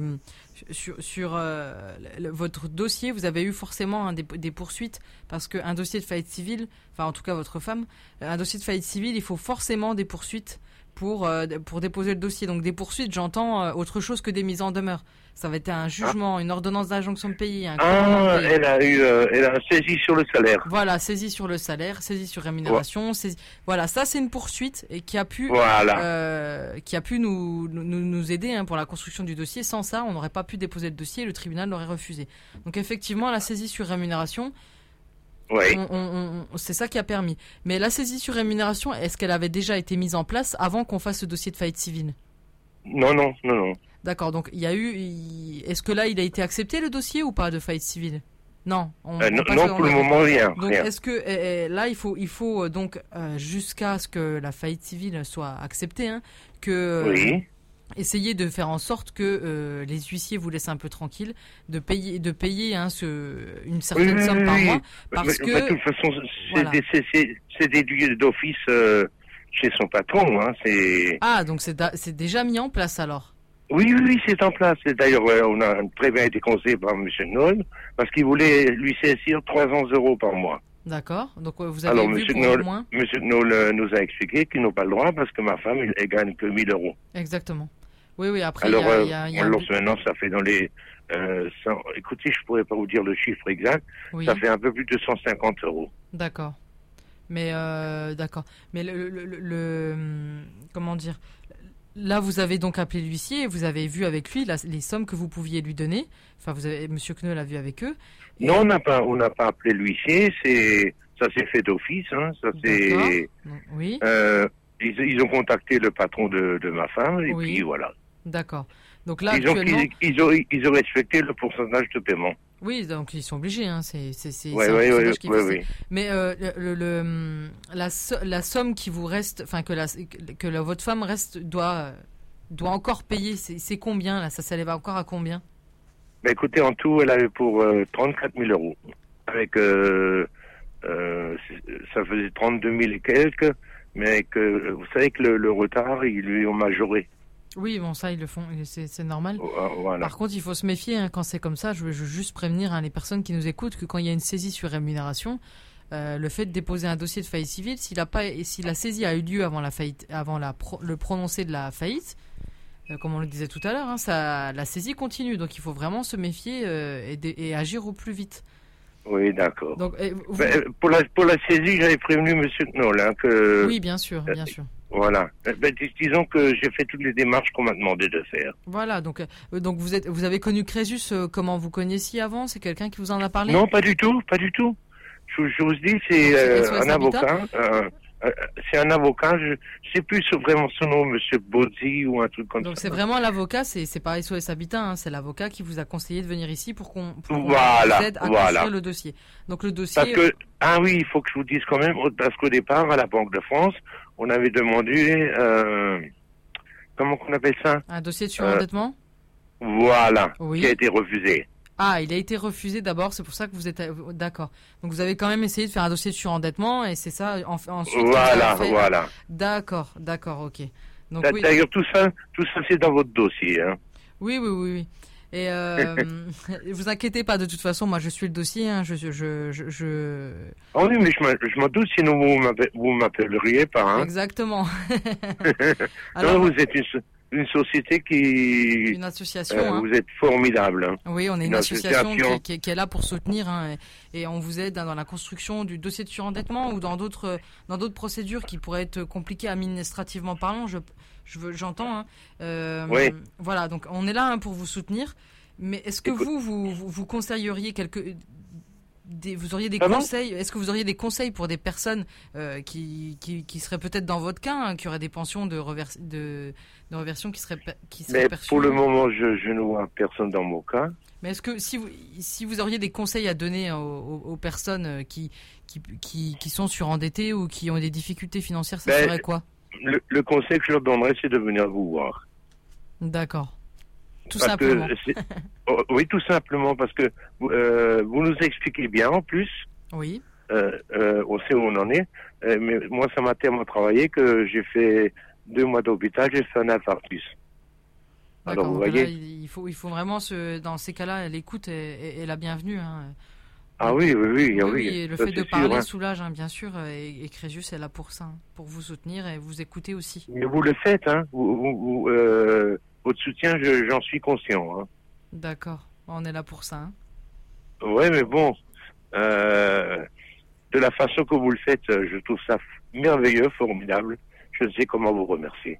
sur, euh, votre dossier, vous avez eu forcément hein, des, poursuites, parce qu'un dossier de faillite civile, enfin en tout cas votre femme, euh, un dossier de faillite civile, il faut forcément des poursuites pour, pour déposer le dossier. Donc des poursuites, j'entends autre chose que des mises en demeure. Ça va être un jugement, une ordonnance d'injonction de commandement de Ah, elle a eu, euh, elle a saisi sur le salaire. Voilà, saisie sur le salaire, saisie sur rémunération, saisie... voilà, ça c'est une poursuite et qui a pu, Voilà. euh, qui a pu nous nous, nous aider hein, pour la construction du dossier. Sans ça, on n'aurait pas pu déposer le dossier, et le tribunal l'aurait refusé. Donc effectivement, la saisie sur rémunération, Oui. c'est ça qui a permis. Mais la saisie sur rémunération, est-ce qu'elle avait déjà été mise en place avant qu'on fasse le dossier de faillite civile? Non, non, non, non. D'accord. Donc il y a eu, il- est-ce que là il a été accepté le dossier ou pas de faillite civile? Non. on- Euh, on non, passe- non, on pour le moment, rien. donc rien. est-ce que eh, eh, là il faut il faut euh, donc euh, jusqu'à ce que la faillite civile soit acceptée hein, que euh, Oui. essayer de faire en sorte que euh, les huissiers vous laissent un peu tranquille de payer de payer hein, ce, une Oui, certaine oui, somme oui, par oui. mois parce Mais- que mais de toute façon, c'est Voilà. des- c'est- c'est- c'est déduit d'office euh, chez son patron. Hein, c'est... ah donc c'est da- c'est déjà mis en place alors? Oui, oui, oui, c'est en place. D'ailleurs, on a très bien été conseillé par M. Knoll parce qu'il voulait lui saisir 300 euros par mois. d'accord donc euh, vous avez Alors, vu M. au moins M. Knoll euh, nous a expliqué qu'ils n'ont pas le droit parce que ma femme, elle, elle gagne que 1000 euros. exactement oui oui après il Alors, y a, euh, il y a- il y a un alors maintenant, ça fait dans les... Euh, 100 écoutez, je pourrais pas vous dire le chiffre exact. oui. Ça fait un peu plus de 150 euros. D'accord. Mais euh, d'accord. Mais le, le, le- le- hum, comment dire? Là, vous avez donc appelé l'huissier et vous avez vu avec lui la- les sommes que vous pouviez lui donner. Enfin, vous avez, Monsieur Kneu l'a vu avec eux. Et- Non, on n'a pas, on n'a pas appelé l'huissier. C'est, ça s'est fait d'office. Hein, ça c'est. Oui, Euh, ils, ils ont contacté le patron de, de ma femme et Oui. puis voilà. d'accord. Donc là, ils, ont, actuellement, ils, ils ont, ils ont respecté le pourcentage de paiement. Oui, donc ils sont obligés. Hein, c'est qui oui, oui. Mais euh, le, le- hum, la, so- la somme qui vous reste, enfin que la que la- votre femme reste doit doit encore payer. C'est combien là? Ça s'élève encore à combien? Mais écoutez, en tout, elle avait pour euh, 34 000 euros. Avec, euh, euh, ça faisait 32 000 et quelques, mais que vous savez que le, le retard, ils lui ont majoré. Oui, bon ça ils le font, c'est normal. Euh, Voilà. Par contre, il faut se méfier hein, quand c'est comme ça. Je veux, juste prévenir hein, les personnes qui nous écoutent que quand il y a une saisie sur rémunération, euh, le fait de déposer un dossier de faillite civile, si la, si la saisie a eu lieu avant, la faillite, avant la pro- le prononcé de la faillite, euh, comme on le disait tout à l'heure, hein, ça, la saisie continue. Donc il faut vraiment se méfier euh, et, agir au plus vite. Oui, d'accord. Donc, et vous- pour, la, pour la saisie, j'avais prévenu M. Knoll hein, que... oui, bien sûr, bien sûr. Voilà. Euh, Ben, dis- disons que j'ai fait toutes les démarches qu'on m'a demandé de faire. Voilà, donc, euh, donc vous, êtes, vous avez connu Crésus, euh, comment vous connaissiez avant? C'est quelqu'un qui vous en a parlé? Non, pas du tout, pas du tout. Je, je vous dis, c'est Donc, euh, un avocat. c'est un avocat. Je, je sais plus vraiment son nom, Monsieur Bozzi ou un truc comme Donc ça. c'est vraiment l'avocat, c'est c'est pas SOS Habitat, hein, c'est l'avocat qui vous a conseillé de venir ici pour qu'on Voilà, vous aide à voilà. construire le dossier. Donc le dossier, Parce que ah oui, il faut que je vous dise quand même parce qu'au départ à la Banque de France, on avait demandé euh, comment qu'on appelle ça? Un dossier de surendettement? Voilà, Oui. qui a été refusé. Ah, il a été refusé d'abord, c'est pour ça que vous êtes euh, d'accord. Donc vous avez quand même essayé de faire un dossier de surendettement et c'est ça en, ensuite. Voilà, fait- voilà. D'accord, d'accord, ok. Oui, D'ailleurs tout ça, tout ça c'est dans votre dossier. Hein. oui, oui, oui, oui. Et euh, vous inquiétez pas, de toute façon, moi je suis le dossier, hein, je, je, je, Ah oui, mais je m'en- doute, sinon vous m'appel- vous m'appelleriez pas. Hein. exactement. Non, Alors, vous êtes une, so- une société qui... une association. euh, hein. Vous êtes formidable. Oui, on est une, Une association, association. Qui, qui- qui est là pour soutenir hein, et, et on vous aide dans la construction du dossier de surendettement ou dans d'autres dans d'autres procédures qui pourraient être compliquées administrativement parlant. Je je veux j'entends. Hein. Euh, Oui. Voilà, donc on est là hein, pour vous soutenir. Mais est-ce que Écoute- vous, vous vous conseilleriez quelque des, vous auriez des Pardon conseils Est-ce que vous auriez des conseils pour des personnes euh, qui, qui, qui seraient peut-être dans votre cas, hein, qui auraient des pensions de, revers, de, de reversion qui seraient, qui seraient Mais perçues? pour le moment, je, je ne vois personne dans mon cas. Mais est-ce que si vous, si vous auriez des conseils à donner aux, aux- aux personnes euh, qui, qui, qui, qui sont surendettées ou qui ont des difficultés financières, ça Ben, serait quoi? Le, le conseil que je leur donnerais, c'est de venir vous voir. D'accord. Tout Parce simplement. oh, oui, tout simplement, parce que vous, euh, vous nous expliquez bien en plus. Oui. Euh, euh, on sait où on en est. Mais moi, ça m'a tellement travaillé que j'ai fait deux mois d'hôpital, j'ai fait un infarctus. Alors, vous là, voyez. il il faut, il faut vraiment se, dans ces cas-là, l'écoute est, est- est la bienvenue. Hein. Ah oui, oui, oui, Oui, oui. oui, le fait de sûr, parler hein. soulage, hein, bien sûr, euh, et, et Crésus est là pour ça, hein, pour vous soutenir et vous écouter aussi. Mais vous le faites, hein. Vous, vous- vous, euh, votre soutien, je- j'en suis conscient. D'accord, on est là pour ça. Ouais, mais bon, euh, de la façon que vous le faites, je trouve ça merveilleux, formidable. Je ne sais comment vous remercier.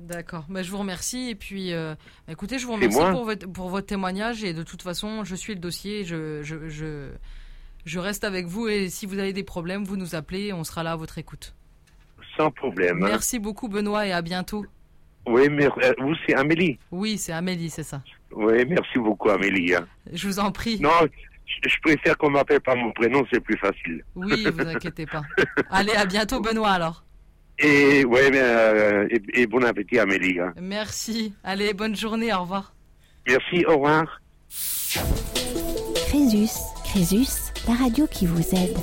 D'accord, mais je vous remercie et puis, euh, écoutez, je vous remercie pour votre, pour votre témoignage et de toute façon, je suis le dossier, je, je, je, je reste avec vous et si vous avez des problèmes, vous nous appelez, on sera là à votre écoute. Sans problème. Merci beaucoup Benoît et à bientôt. Oui, mais euh, vous, c'est Amélie. Oui, c'est Amélie, c'est ça. Oui, merci beaucoup, Amélie. hein. Je vous en prie. Non, je, je préfère qu'on m'appelle par mon prénom, c'est plus facile. Oui, vous inquiétez pas. Allez, à bientôt Benoît alors. Et, ouais, mais, euh, et, et bon appétit, Amélie. hein. Merci. Allez, bonne journée, au revoir. Merci, au revoir. Crésus, Crésus, la radio qui vous aide.